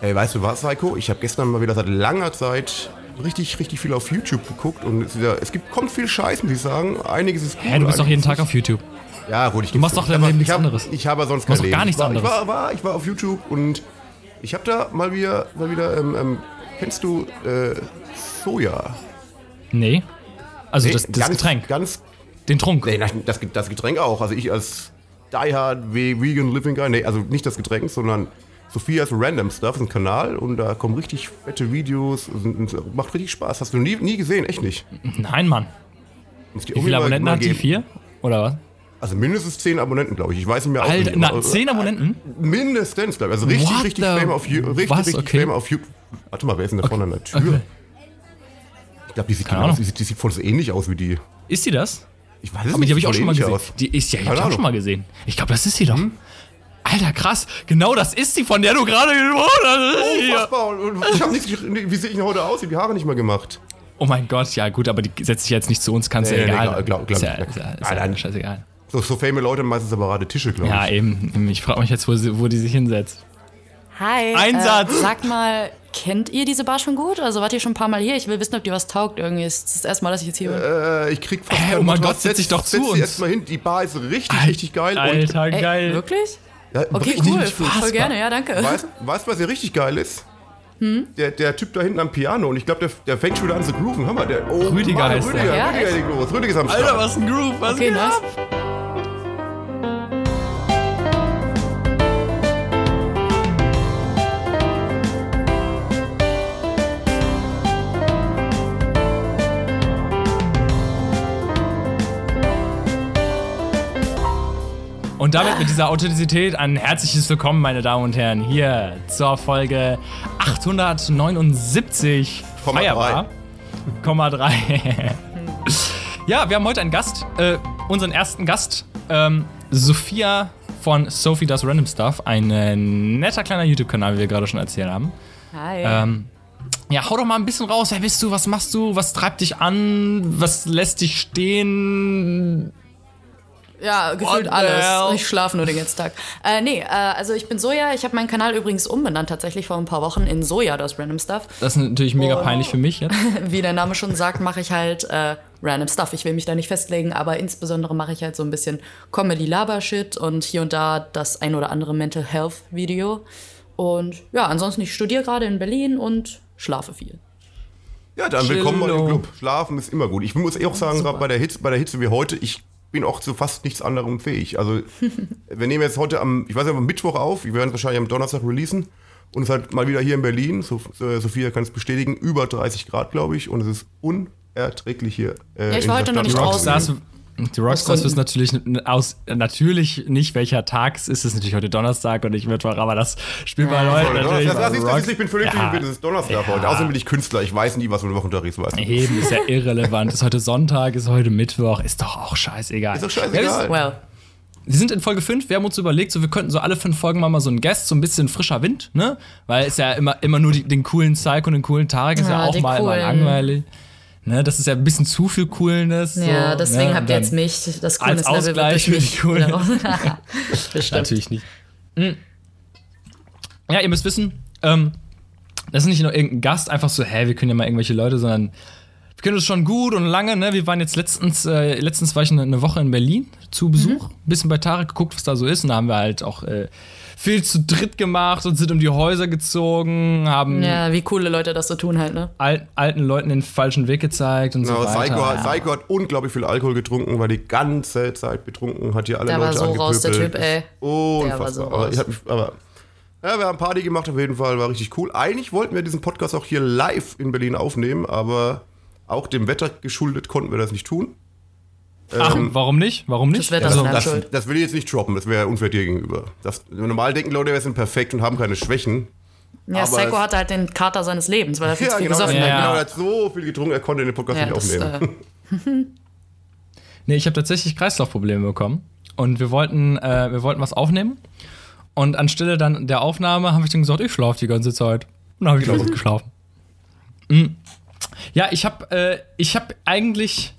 Ey, weißt du was, Heiko? Ich habe gestern mal wieder seit langer Zeit richtig, richtig viel auf YouTube geguckt und es, ja, es gibt, kommt viel Scheiß, muss ich sagen. Einiges ist gut. Hä, du bist doch jeden Tag auf YouTube. Ja, gut, ich Du machst doch dein Leben nichts anderes. Ich habe sonst Du machst kein doch gar Leben. nichts ich war, anderes. Ich war, ich war auf YouTube und ich habe da mal wieder, mal wieder ähm, ähm, kennst du äh, Soja? Nee. Also Nee, das, das ganz, Getränk. Ganz, Den Trunk. nee, nein, das, das Getränk auch. Also ich als Die Hard Vegan Living Guy, nee, also nicht das Getränk, sondern Sophia's Random Stuff ist ein Kanal und da kommen richtig fette Videos macht richtig Spaß. Hast du nie, nie gesehen, echt nicht. Nein, Mann. Wie viele Abonnenten hat die? Vier? Oder was? Also mindestens 10 Abonnenten, glaube ich. Ich weiß nicht mehr Alter, na, aber- zehn Abonnenten? Mindestens, glaube ich. Also richtig, What richtig Fame auf YouTube. Richtig, was? richtig Okay. Fame auf YouTube. Warte mal, wer ist denn da vorne an der Tür? Okay. Ich glaube, die sieht genau, die, sieht- die sieht voll so ähnlich aus wie die. Ist die das? Ich weiß es Aber die habe ich auch schon mal gesehen. aus. Die ist ja, ich habe auch schon mal gesehen. Ich glaube, das ist sie doch. Alter, krass. Genau das ist sie, von der du gerade gesprochen hast. Ja. Und- und Ich hab nichts, wie sehe ich denn heute aus? Ich hab die Haare nicht mal gemacht. Oh mein Gott, ja gut, aber die setzt sich jetzt nicht zu uns, kannst Nee, ja nee, egal. glaub- glaub- glaub- ist ja, glaub- ist ja, ist Nein, ja scheißegal. So, so fame Leute haben meistens separate Tische, glaube Ja, ich. eben. Ich frage mich jetzt, wo, sie, wo die sich hinsetzt. Hi. Einsatz. Äh, sag mal, kennt ihr diese Bar schon gut? Also wart ihr schon ein paar Mal hier? Ich will wissen, ob die was taugt. Irgendwie ist das, das erste Mal, dass ich jetzt hier bin. Äh, ich krieg fast kein oh mein Gott, setz dich doch zu setz dich uns. erstmal hin. Die Bar ist richtig, richtig geil. Alter, Ey, geil. wirklich? Ja, Okay, richtig, cool. richtig Voll gerne, ja, danke. Weißt du, was hier richtig geil ist? Hm? Der, der Typ da hinten am Piano und ich glaube, der, der fängt schon wieder an zu grooven. Hammer, der. Oh, Rüdiger Mann, heißt der. Rüdiger, Ja, Rüdiger. Rüdiger ist am Start. Alter, was ein Groove. Was Okay, geht nice. ab? Und damit mit dieser Authentizität ein herzliches Willkommen, meine Damen und Herren, hier zur Folge 879 Komma Feierbar. Komma drei. ja, wir haben heute einen Gast, äh, unseren ersten Gast, ähm, Sophia von Sophie Does Random Stuff, ein äh, netter kleiner YouTube-Kanal, wie wir gerade schon erzählt haben. Hi. Ähm, ja, hau doch mal ein bisschen raus. Wer bist du? Was machst du? Was treibt dich an? Was lässt dich stehen? Ja, gefühlt What alles. Ich schlafe nur den ganzen Tag. Äh, nee, äh, also ich bin Soja. Ich habe meinen Kanal übrigens umbenannt tatsächlich vor ein paar Wochen in Soja, das Random Stuff. Das ist natürlich mega Oh. peinlich für mich jetzt. Wie der Name schon sagt, mache ich halt äh, Random Stuff. Ich will mich da nicht festlegen, aber insbesondere mache ich halt so ein bisschen Comedy-Laber-Shit und hier und da das ein oder andere Mental Health-Video. Und ja, ansonsten, ich studiere gerade in Berlin und schlafe viel. Ja, dann willkommen mal im. Club. Schlafen ist immer gut. Ich muss eh auch sagen, gerade bei der Hitze, bei der Hitze wie heute, ich bin auch zu fast nichts anderem fähig. Also, wir nehmen jetzt heute am, ich weiß nicht, am Mittwoch auf, wir werden es wahrscheinlich am Donnerstag releasen. Und es ist halt mal wieder hier in Berlin, so, äh, Sophia kann es bestätigen, über 30 Grad, glaube ich. Und es ist unerträglich hier. Äh, Ja, ich war heute noch nicht draußen. Rockstars, die Rockstars wissen natürlich, aus, natürlich nicht, welcher Tag es ist. Es ist natürlich heute Donnerstag und nicht Mittwoch, aber das spielt bei Leuten Das, natürlich. das, das, ist, das ich bin völlig Ja. ja. es ist Donnerstag Ja. heute. Außerdem bin ich Künstler, ich weiß nie, was ist. Weißt du. Eben, ist ja irrelevant. Ist heute Sonntag, ist heute Mittwoch, ist doch auch scheißegal. Ist doch Ja, scheißegal. Well, Wir sind in Folge 5, wir haben uns überlegt, so wir könnten so alle fünf Folgen mal, mal so einen Guest, so ein bisschen frischer Wind, ne? Weil es ja immer, immer nur die, den coolen Psycho und den coolen Tarek ist ja, Ja, auch mal immer coolen. langweilig. Ne, das ist ja ein bisschen zu viel Coolness. ja, so, deswegen ne? habt ihr jetzt mich. Das als Coolness-Level wird Ausgleich für die Coolness. Bestimmt. Natürlich nicht. Mhm. Ja, ihr müsst wissen, ähm, das ist nicht nur irgendein Gast, einfach so, hä, wir können ja mal irgendwelche Leute, sondern wir können das schon gut und lange, ne? Wir waren jetzt letztens, äh, letztens war ich eine, eine Woche in Berlin zu Besuch, ein bisschen bei Tarek geguckt, was da so ist, und da haben wir halt auch äh, viel zu dritt gemacht und sind um die Häuser gezogen, haben Ja, wie coole Leute das so tun halt, ne? al alten Leuten den falschen Weg gezeigt und Genau, so weiter. Psycho, hat, ja. Psycho hat unglaublich viel Alkohol getrunken, war die ganze Zeit betrunken, hat hier alle Der war Leute so raus, der angepöbelt. Typ, ey. Unfassbar. Der war so aber, raus. ich hab mich, aber ja, wir haben Party gemacht auf jeden Fall, war richtig cool. Eigentlich wollten wir diesen Podcast auch hier live in Berlin aufnehmen, aber auch dem Wetter geschuldet konnten wir das nicht tun. Ach, warum nicht? Warum nicht? Das Wetter also, ist Das, schuld. das will ich jetzt nicht droppen, das wäre unfair dir gegenüber. Das, normal denken Leute, wir sind perfekt und haben keine Schwächen. Ja, Aber Psycho es- hatte halt den Kater seines Lebens, weil er viel Ja, zu viel genau, gesoffen ja, hat. genau, er hat so viel getrunken, er konnte den Podcast Ja, nicht das, aufnehmen. äh, Nee, ich habe tatsächlich Kreislaufprobleme bekommen. Und wir wollten, äh, wir wollten was aufnehmen. Und anstelle dann der Aufnahme habe ich dann gesagt, ich schlafe die ganze Zeit. Und dann habe ich noch was geschlafen. Mm. Ja, ich habe äh, ich hab eigentlich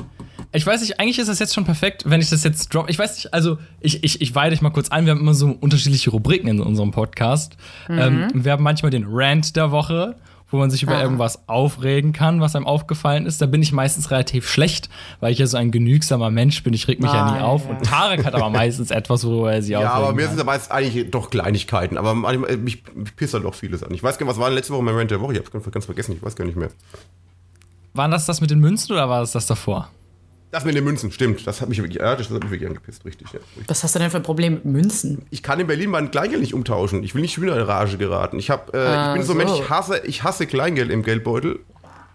ich weiß nicht, eigentlich ist das jetzt schon perfekt, wenn ich das jetzt drop. Ich weiß nicht, also ich, ich, ich weide dich mal kurz ein. Wir haben immer so unterschiedliche Rubriken in unserem Podcast. Ähm, wir haben manchmal den Rant der Woche, wo man sich über Ah. irgendwas aufregen kann, was einem aufgefallen ist. Da bin ich meistens relativ schlecht, weil ich ja so ein genügsamer Mensch bin. Ich reg mich ja nie Ah, auf. ja. Und Tarek hat aber meistens etwas, worüber er sich Ja, aufregen aber mir kann. sind aber jetzt eigentlich doch Kleinigkeiten. Aber manchmal, mich, mich pisst halt doch vieles an. Ich weiß gar nicht, was war denn letzte Woche mein Rant der Woche? Ich hab's ganz, ganz vergessen, ich weiß gar nicht mehr. War das das mit den Münzen oder war das das davor? Das mit den Münzen, stimmt. Das hat mich wirklich, ja, das hat mich wirklich angepisst, richtig. Ja. Was hast du denn für ein Problem mit Münzen? Ich kann in Berlin mein Kleingeld nicht umtauschen. Ich will nicht wieder in Rage geraten. Ich, hab, äh, Ah, ich bin so ein Mensch, ich hasse, ich hasse Kleingeld im Geldbeutel.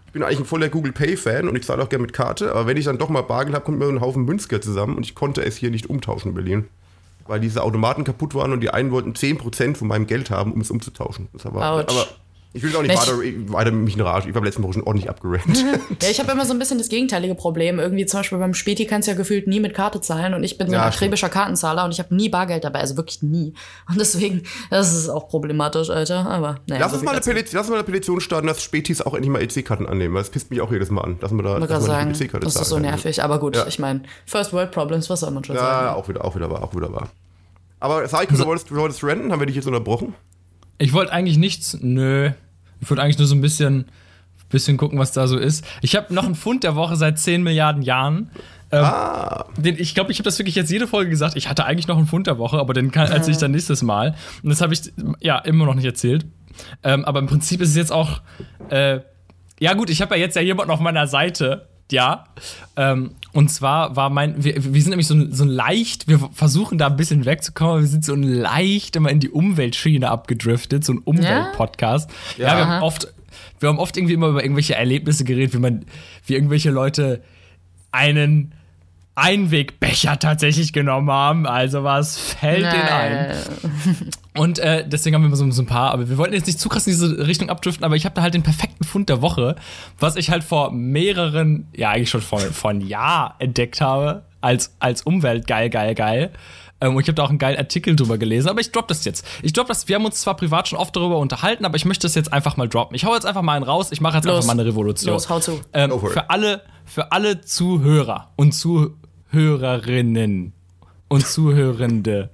Ich bin eigentlich ein voller Google Pay-Fan und ich zahle auch gerne mit Karte. Aber wenn ich dann doch mal Bargeld habe, kommt mir ein Haufen Münzgeld zusammen und ich konnte es hier nicht umtauschen in Berlin. Weil diese Automaten kaputt waren und die einen wollten 10% von meinem Geld haben, um es umzutauschen. Das war, aber ich will auch nicht Ich- weiter, weiter mich in Rage. Ich war letzten Woche schon ordentlich abgerannt. Ja, ich habe immer so ein bisschen das gegenteilige Problem. Irgendwie zum Beispiel beim Späti kannst du ja gefühlt nie mit Karte zahlen und ich bin so Ja, ein akribischer Kartenzahler und ich habe nie Bargeld dabei, also wirklich nie. Und deswegen, das ist auch problematisch, Alter. Aber naja. Lass so uns, mal eine. Petition, lass uns mal eine Petition starten, dass Spätis auch endlich mal EC-Karten annehmen. weil Das pisst mich auch jedes Mal an. Dass man da dass sagen, das ist so zahlen nervig. Aber gut, Ja. ich meine, First World Problems, was soll man schon Ja, sagen? auch wieder, auch wieder wahr, auch wieder wahr. Aber Saiko, du wolltest, du wolltest renten, haben wir dich jetzt unterbrochen? Ich wollte eigentlich nichts, nö. Ich wollte eigentlich nur so ein bisschen, bisschen gucken, was da so ist. Ich habe noch einen Fund der Woche seit 10 Milliarden Jahren. Ähm, Ah, den, ich glaube, ich habe das wirklich jetzt jede Folge gesagt. Ich hatte eigentlich noch einen Fund der Woche, aber den kann, erzähle ich dann nächstes Mal. Und das habe ich ja immer noch nicht erzählt. Ähm, aber im Prinzip ist es jetzt auch. Äh, ja, gut, ich habe ja jetzt ja jemanden auf meiner Seite. Ja. Ähm, und zwar war mein. Wir, wir sind nämlich so, ein- so leicht. Wir versuchen da ein bisschen wegzukommen. aber Wir sind so ein leicht immer in die Umweltschiene abgedriftet. So ein Umweltpodcast. Ja, wir haben oft. Wir haben oft irgendwie immer über irgendwelche Erlebnisse geredet, wie man, wie irgendwelche Leute einen Einwegbecher tatsächlich genommen haben. Also was fällt denen ein? Und äh, deswegen haben wir immer so, so ein paar, aber wir wollten jetzt nicht zu krass in diese Richtung abdriften, aber ich habe da halt den perfekten Fund der Woche, was ich halt vor mehreren, ja eigentlich schon vor, vor einem Jahr entdeckt habe, als, als Umwelt geil, geil, geil. Ähm, und ich habe da auch einen geilen Artikel drüber gelesen, aber ich drop das jetzt. Ich drop das, wir haben uns zwar privat schon oft darüber unterhalten, aber ich möchte das jetzt einfach mal droppen. Ich hau jetzt einfach mal einen raus, ich mache jetzt Los. einfach mal eine Revolution. Los, hau zu. Ähm, für alle, für alle Zuhörer und Zuhörerinnen und Zuhörende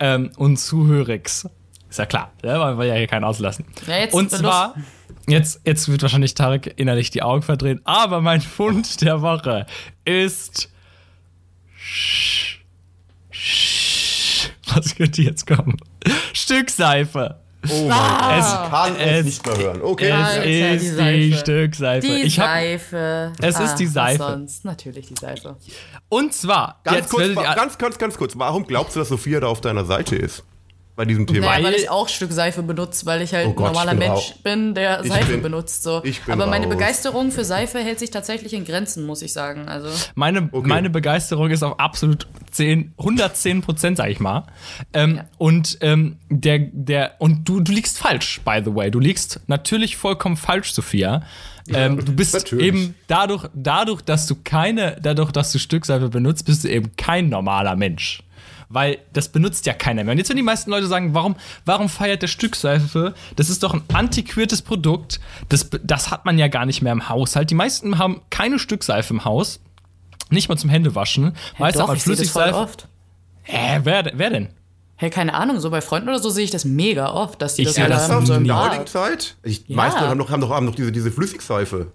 ähm, und Zuhörix. Ist ja klar, ne? man will ja hier keinen auslassen. Ja, jetzt und zwar, jetzt, jetzt wird wahrscheinlich Tarek innerlich die Augen verdrehen, aber mein Fund der Woche ist. Was könnte jetzt kommen? Stückseife. Oh mein Ah. Gott. Es, Ich kann es es- nicht mehr hören. Okay. Ja, es die ist die Seife. Stückseife. Die ich hab, Seife. Es ist die Seife. sonst? Natürlich die Seife. und zwar, Ganz jetzt kurz, ganz, ganz, ganz kurz. Warum glaubst du, dass Sophia da auf deiner Seite ist? Bei diesem Thema. Naja, weil ich auch Stück Seife benutze, weil ich halt Oh ein Gott, normaler ich bin Mensch bin, der Ich Seife bin- benutzt. So. ich bin Aber meine raus. Begeisterung für Seife hält sich tatsächlich in Grenzen, muss ich sagen. Also Meine, Okay. meine Begeisterung ist auf absolut 10, 110 Prozent, sag ich mal. Ähm, Ja. Und ähm, der, der, und du, du liegst falsch, by the way. Du liegst natürlich vollkommen falsch, Sophia. Ähm, du bist natürlich. eben dadurch, dadurch, dass du keine, dadurch, dass du Stückseife benutzt, bist du eben kein normaler Mensch. Weil das benutzt ja keiner mehr. Und jetzt, wenn die meisten Leute sagen, warum, warum feiert der Stückseife? Das ist doch ein antiquiertes Produkt. Das, das hat man ja gar nicht mehr im Haushalt. Die meisten haben keine Stückseife im Haus. Nicht mal zum Händewaschen. Meist hat doch, ich das Flüssigseife. oft. Äh, wer, wer denn? Hey, keine Ahnung, so bei Freunden oder so sehe ich das mega oft, dass die Ich das sehe alle das haben, auch so in der heutigen Zeit? Ich, Die Ja. meisten haben doch, haben doch, haben doch diese, diese Flüssigseife.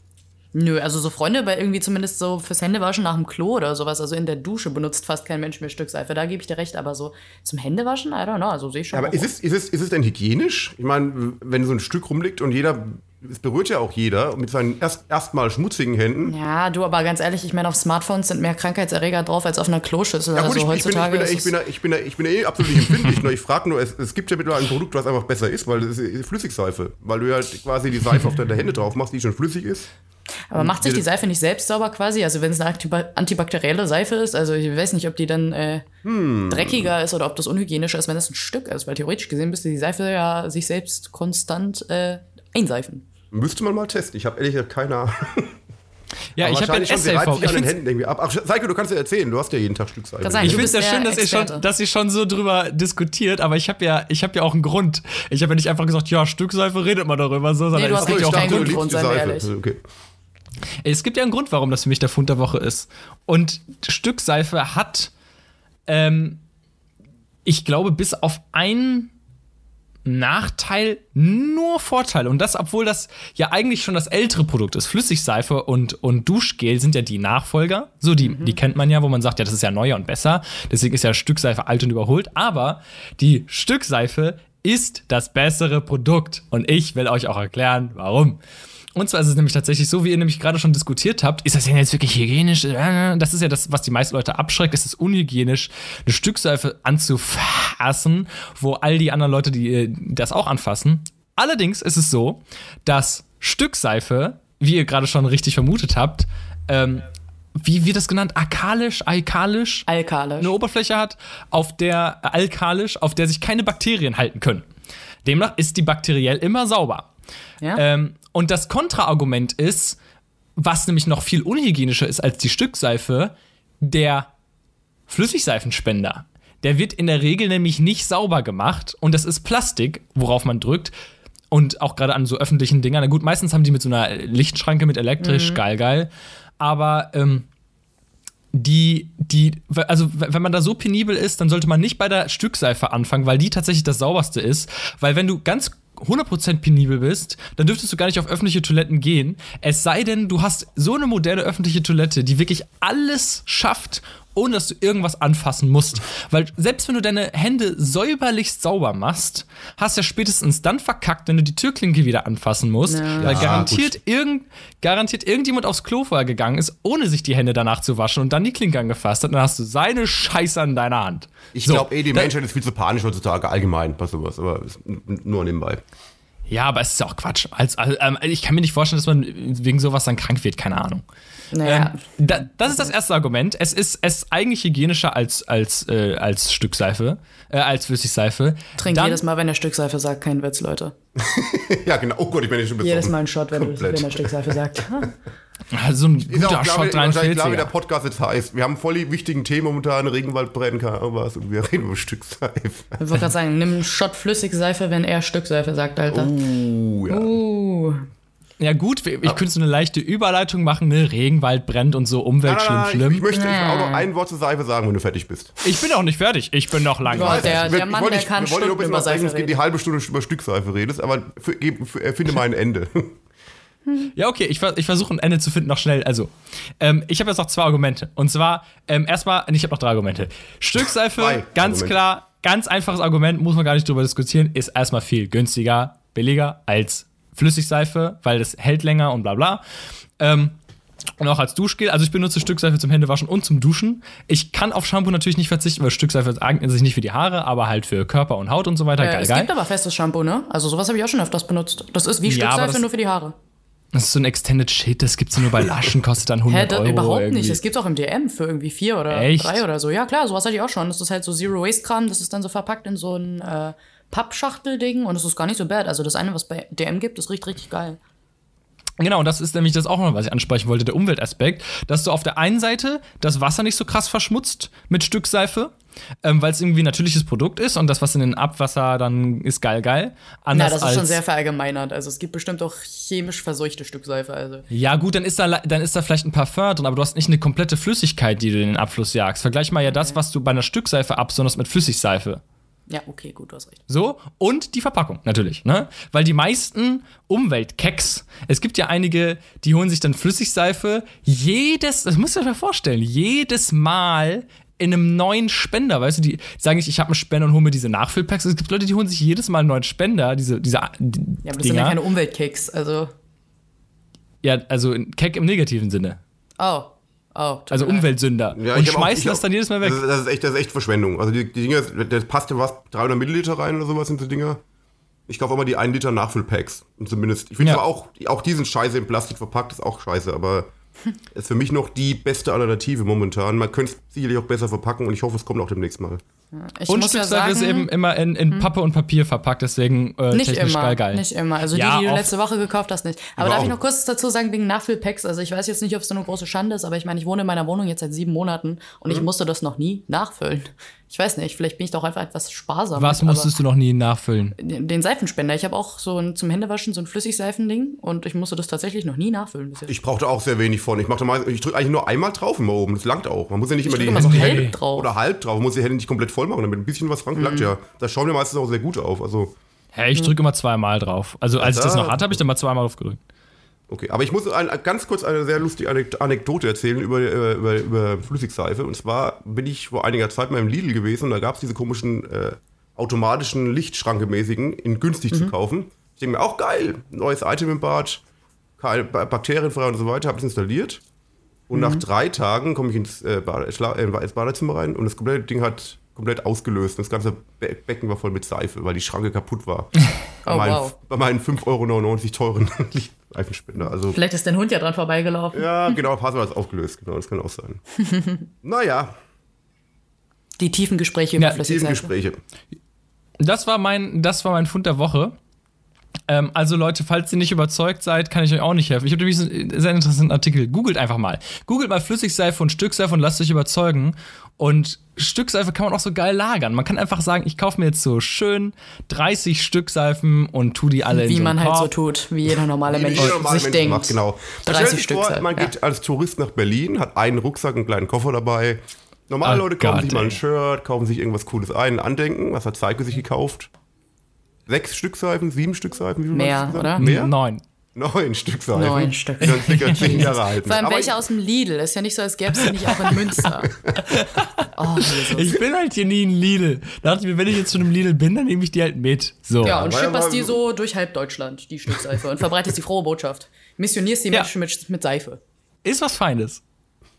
Nö, also so Freunde bei irgendwie zumindest so fürs Händewaschen nach dem Klo oder sowas, also in der Dusche benutzt fast kein Mensch mehr Stückseife, da gebe ich dir recht, aber so zum Händewaschen, I don't know, also sehe ich schon. Ja, aber ist es, ist, es, ist es denn hygienisch? Ich meine, wenn so ein Stück rumliegt und jeder, es berührt ja auch jeder mit seinen erst erstmal schmutzigen Händen. Ja, du, aber ganz ehrlich, ich meine, auf Smartphones sind mehr Krankheitserreger drauf als auf einer Kloschüssel. Ja gut, also ich, heutzutage bin, ich, bin, ich, bin, ich bin eh absolut nicht empfindlich. ich frage nur, es, es gibt ja mittlerweile ein Produkt, was einfach besser ist, weil das ist Flüssigseife. Weil du ja quasi die Seife auf deine Hände drauf machst, die schon flüssig ist. aber macht sich die Seife nicht selbst sauber quasi? Also wenn es eine antiba- antibakterielle Seife ist, also ich weiß nicht, ob die dann äh, Hm. dreckiger ist oder ob das unhygienischer ist, wenn das ein Stück ist, weil theoretisch gesehen müsste die Seife ja sich selbst konstant äh, einseifen. Müsste man mal testen. Ich habe ehrlich gesagt keine Ahnung. Ja, Aber ich habe ja reibt vor. sich Ich an den Händen irgendwie ab. Ach, Seiko, du kannst ja erzählen, du hast ja jeden Tag Stück sein, Ich finde es ja schön, dass ihr, schon, dass ihr schon so drüber diskutiert, aber ich habe ja, ich hab ja auch einen Grund. Ich habe ja nicht einfach gesagt, ja, Stückseife redet man darüber so, sondern Nee, du es hast ja auch einen Grund. Grund. Seife. ehrlich. Okay. Es gibt ja einen Grund, warum das für mich der Fund der Woche ist. Und Stückseife hat, ähm, ich glaube, bis auf einen Nachteil nur Vorteile. Und das, obwohl das ja eigentlich schon das ältere Produkt ist. Flüssigseife und, und Duschgel sind ja die Nachfolger. So, die, die kennt man ja, wo man sagt, ja, das ist ja neuer und besser. Deswegen ist ja Stückseife alt und überholt. Aber die Stückseife ist das bessere Produkt. Und ich will euch auch erklären, warum. Und zwar ist es nämlich tatsächlich so, wie ihr nämlich gerade schon diskutiert habt, ist das denn jetzt wirklich hygienisch? Das ist ja das, was die meisten Leute abschreckt. Es ist unhygienisch, eine Stückseife anzufassen, wo all die anderen Leute, die das auch anfassen. Allerdings ist es so, dass Stückseife, wie ihr gerade schon richtig vermutet habt, ähm, wie wird das genannt? Alkalisch, alkalisch, Alkalisch. eine Oberfläche hat, auf der äh, alkalisch, auf der sich keine Bakterien halten können. Demnach ist die bakteriell immer sauber. Ja? Ähm, und das Kontraargument ist, was nämlich noch viel unhygienischer ist als die Stückseife, der Flüssigseifenspender. Der wird in der Regel nämlich nicht sauber gemacht und das ist Plastik, worauf man drückt. Und auch gerade an so öffentlichen Dingern. Na gut, meistens haben die mit so einer Lichtschranke mit elektrisch, geil, geil. Aber ähm, die, die, also wenn man da so penibel ist, dann sollte man nicht bei der Stückseife anfangen, weil die tatsächlich das sauberste ist. Weil wenn du ganz 100% penibel bist, dann dürftest du gar nicht auf öffentliche Toiletten gehen. Es sei denn, du hast so eine moderne öffentliche Toilette, die wirklich alles schafft, ohne dass du irgendwas anfassen musst. Weil selbst wenn du deine Hände säuberlichst sauber machst, hast du ja spätestens dann verkackt, wenn du die Türklinke wieder anfassen musst. Weil Ja, garantiert, irgend, garantiert irgendjemand aufs Klo vorher gegangen ist, ohne sich die Hände danach zu waschen und dann die Klinke angefasst hat. Dann hast du seine Scheiße an deiner Hand. Ich So, glaube eh, die Menschheit ist viel zu panisch heutzutage, allgemein, was sowas, aber nur nebenbei. Ja, aber es ist ja auch Quatsch. Als, also, ähm, ich kann mir nicht vorstellen, dass man wegen sowas dann krank wird, keine Ahnung. Naja. Ähm, da, das ist das erste Argument. Es ist, es ist eigentlich hygienischer als, als, äh, als Stückseife, äh, als Flüssigseife. Trink Dann- jedes Mal, wenn der Stückseife sagt, kein Witz, Leute. ja, genau. Oh Gott, ich bin nicht schon besoffen. Jedes Mal ein Shot, wenn, du, Komplett. wenn der Stückseife sagt. Ah, So ein Ist guter klar, Shot wie- wahrscheinlich klar, wie 43. der Podcast jetzt heißt. Wir haben voll die wichtigen Themen momentan, Regenwaldbrennen, keine Ahnung was, und wir reden über Stückseife. Ich wollte gerade sagen, nimm einen Shot Flüssigseife, wenn er Stückseife sagt, Alter. Uh, ja. Uh. Ja, gut, ich könnte so eine leichte Überleitung machen, ne? Regenwald brennt und so, Umwelt Nein, schlimm, nein, nein, schlimm. Ich, ich möchte ich auch noch ein Wort zur Seife sagen, wenn du fertig bist. Ich bin auch nicht fertig. Ich bin noch lang. Gott, der, Ich der Mann, ich wollte der kann wir wollen nur Stunden über was sagen, Seife dass du die reden. halbe Stunde über Stückseife redest, aber für, für, erfinde mal ein Ende. Ja, okay, ich, ich versuche ein Ende zu finden, noch schnell. Also, ähm, ich habe jetzt noch zwei Argumente. Und zwar, ähm, erstmal, ich habe noch drei Argumente. Stückseife, ganz Argumente. klar, ganz einfaches Argument, muss man gar nicht drüber diskutieren, ist erstmal viel günstiger, billiger als Flüssigseife, weil das hält länger und bla bla. Ähm, und auch als Duschgel. Also ich benutze Stückseife zum Händewaschen und zum Duschen. Ich kann auf Shampoo natürlich nicht verzichten, weil Stückseife eignet sich nicht für die Haare, aber halt für Körper und Haut und so weiter. Äh, geil, es geil. gibt aber festes Shampoo, ne? Also sowas habe ich auch schon öfters benutzt. Das ist wie Ja, Stückseife das- nur für die Haare. Das ist so ein Extended Shit, das gibt's nur bei Laschen, kostet dann 100 Hä, das Euro. überhaupt irgendwie. nicht. Es gibt auch im DM für irgendwie vier oder Echt? drei oder so. Ja, klar, sowas hatte ich auch schon. Das ist halt so Zero-Waste-Kram. Das ist dann so verpackt in so ein äh, Pappschachtelding und es ist gar nicht so bad. Also das eine, was bei DM gibt, das riecht richtig geil. Genau, und das ist nämlich das auch noch, was ich ansprechen wollte, der Umweltaspekt, dass du auf der einen Seite das Wasser nicht so krass verschmutzt mit Stückseife, ähm, weil es irgendwie ein natürliches Produkt ist und das, was in den Abwasser dann ist geil, geil. Na, Anders das ist schon sehr verallgemeinert. Also es gibt bestimmt auch chemisch verseuchte Stückseife. Also. Ja, gut, dann ist, da, dann ist da vielleicht ein Parfum drin, aber du hast nicht eine komplette Flüssigkeit, die du in den Abfluss jagst. Vergleich mal ja das, was du bei einer Stückseife absonderst mit Flüssigseife. Ja, okay, gut, du hast recht. So, und die Verpackung natürlich, ne? Weil die meisten Umweltkecks, es gibt ja einige, die holen sich dann Flüssigseife jedes, das musst du dir mal vorstellen, jedes Mal in einem neuen Spender, weißt du, die sagen nicht, ich habe einen Spender und hole mir diese Nachfüllpacks. Es gibt Leute, die holen sich jedes Mal einen neuen Spender, diese, diese Ja, aber das sind ja Dinger. keine Umweltkicks. Also. Ja, also ein Keck im negativen Sinne. Oh. Oh. Also. Umweltsünder. Ja, und auch- schmeißen ich das auch- dann jedes Mal weg. Das ist, das ist, echt, das ist echt Verschwendung. Also die, die Dinger, das passt ja was, 300 Milliliter rein oder sowas sind so Dinger. Ich kaufe immer die 1 Liter Nachfüllpacks. Und zumindest, ich finde Ja. zwar auch, auch diesen Scheiße in Plastik verpackt, ist auch scheiße, aber ist für mich noch die beste Alternative momentan. Man könnte es sicherlich auch besser verpacken und ich hoffe, es kommt auch demnächst mal. Ich und muss ja Stückseife sagen, ist eben immer in, in Pappe und Papier verpackt, deswegen äh, Nicht technisch immer, geil, geil. nicht immer. Also Ja, die, die du letzte Woche gekauft hast, nicht. Aber Aber darf ich noch kurz dazu sagen, wegen Nachfüllpacks? Also ich weiß jetzt nicht, ob es so eine große Schande ist, aber ich meine, ich wohne in meiner Wohnung jetzt seit sieben Monaten und Mhm. ich musste das noch nie nachfüllen. Ich weiß nicht, vielleicht bin ich doch einfach etwas sparsam. Was mit, musstest du noch nie nachfüllen? Den Seifenspender. Ich habe auch so ein, zum Händewaschen so ein Flüssigseifending und ich musste das tatsächlich noch nie nachfüllen bis jetzt. Ich brauchte auch sehr wenig von. Ich ich drücke eigentlich nur einmal drauf immer oben. Das langt auch. Man muss ja nicht immer die immer so Hände halb drauf. oder halb drauf. Man muss die Hände nicht komplett voll machen, damit ein bisschen was ranlangt. Mhm. Ja, das schauen wir meistens auch sehr gut auf. Also Hä, ich drücke immer zweimal drauf. Also als ich das noch hatte, habe ich dann mal zweimal drauf gedrückt. Okay, aber ich muss ein, ganz kurz eine sehr lustige Anek- Anekdote erzählen über, äh, über, über Flüssigseife. Und zwar bin ich vor einiger Zeit mal im Lidl gewesen und da gab es diese komischen äh, automatischen Lichtschrankemäßigen in günstig zu kaufen. Ich denke mir, auch geil, neues Item im Bad, bakterienfrei und so weiter, habe es installiert. Und nach drei Tagen komme ich ins, äh, Bade, äh, ins Badezimmer rein und das komplette Ding hat komplett ausgelöst. Das ganze Be Becken war voll mit Seife, weil die Schranke kaputt war. bei, Oh, meinen, wow. bei meinen 5,99 Euro teuren Lichtseifenspender. Also Vielleicht ist dein Hund ja dran vorbeigelaufen. ja, genau, Passwort ist aufgelöst, genau, das kann auch sein. naja, Die tiefen Gespräche über Ja, sieben Flüssigseife. Gespräche. Das war mein, das war mein Fund der Woche. Ähm, also Leute, falls ihr nicht überzeugt seid, kann ich euch auch nicht helfen. Ich habe nämlich einen sehr interessanten Artikel. Googelt einfach mal. Googelt mal Flüssigseife und Stückseife und lasst euch überzeugen. Und Stückseife kann man auch so geil lagern. Man kann einfach sagen, ich kaufe mir jetzt so schön 30 Stückseifen und tu die alle in Wie so einen man halt so tut, wie jeder normale Wie Mensch jeder normale sich Mensch denkt. macht, genau. Man 30 stellt sich Stück vor, man ja. geht als Tourist nach Berlin, hat einen Rucksack, einen kleinen Koffer dabei. Normale Oh Leute kaufen Gott, sich mal ein ey. Shirt, kaufen sich irgendwas Cooles ein, ein Andenken. Was hat Zeige sich gekauft? Sechs Stückseifen, sieben Stückseifen? Wie viel Mehr, oder? Mehr? Neun. Neun Stückseifen. Neun Stück. Dann circa zehn Jahre halten. Vor allem Aber welche aus dem Lidl. Ist ja nicht so, als gäbe es die nicht auch in Münster. oh. Ich bin halt hier nie in Lidl. Da dachte ich mir, wenn ich jetzt schon im Lidl bin, dann nehme ich die halt mit. So. Ja, und schipperst die so durch halb Deutschland, die Stückseife, und verbreitest die frohe Botschaft. Missionierst die Ja. Menschen mit, mit Seife. Ist was Feines.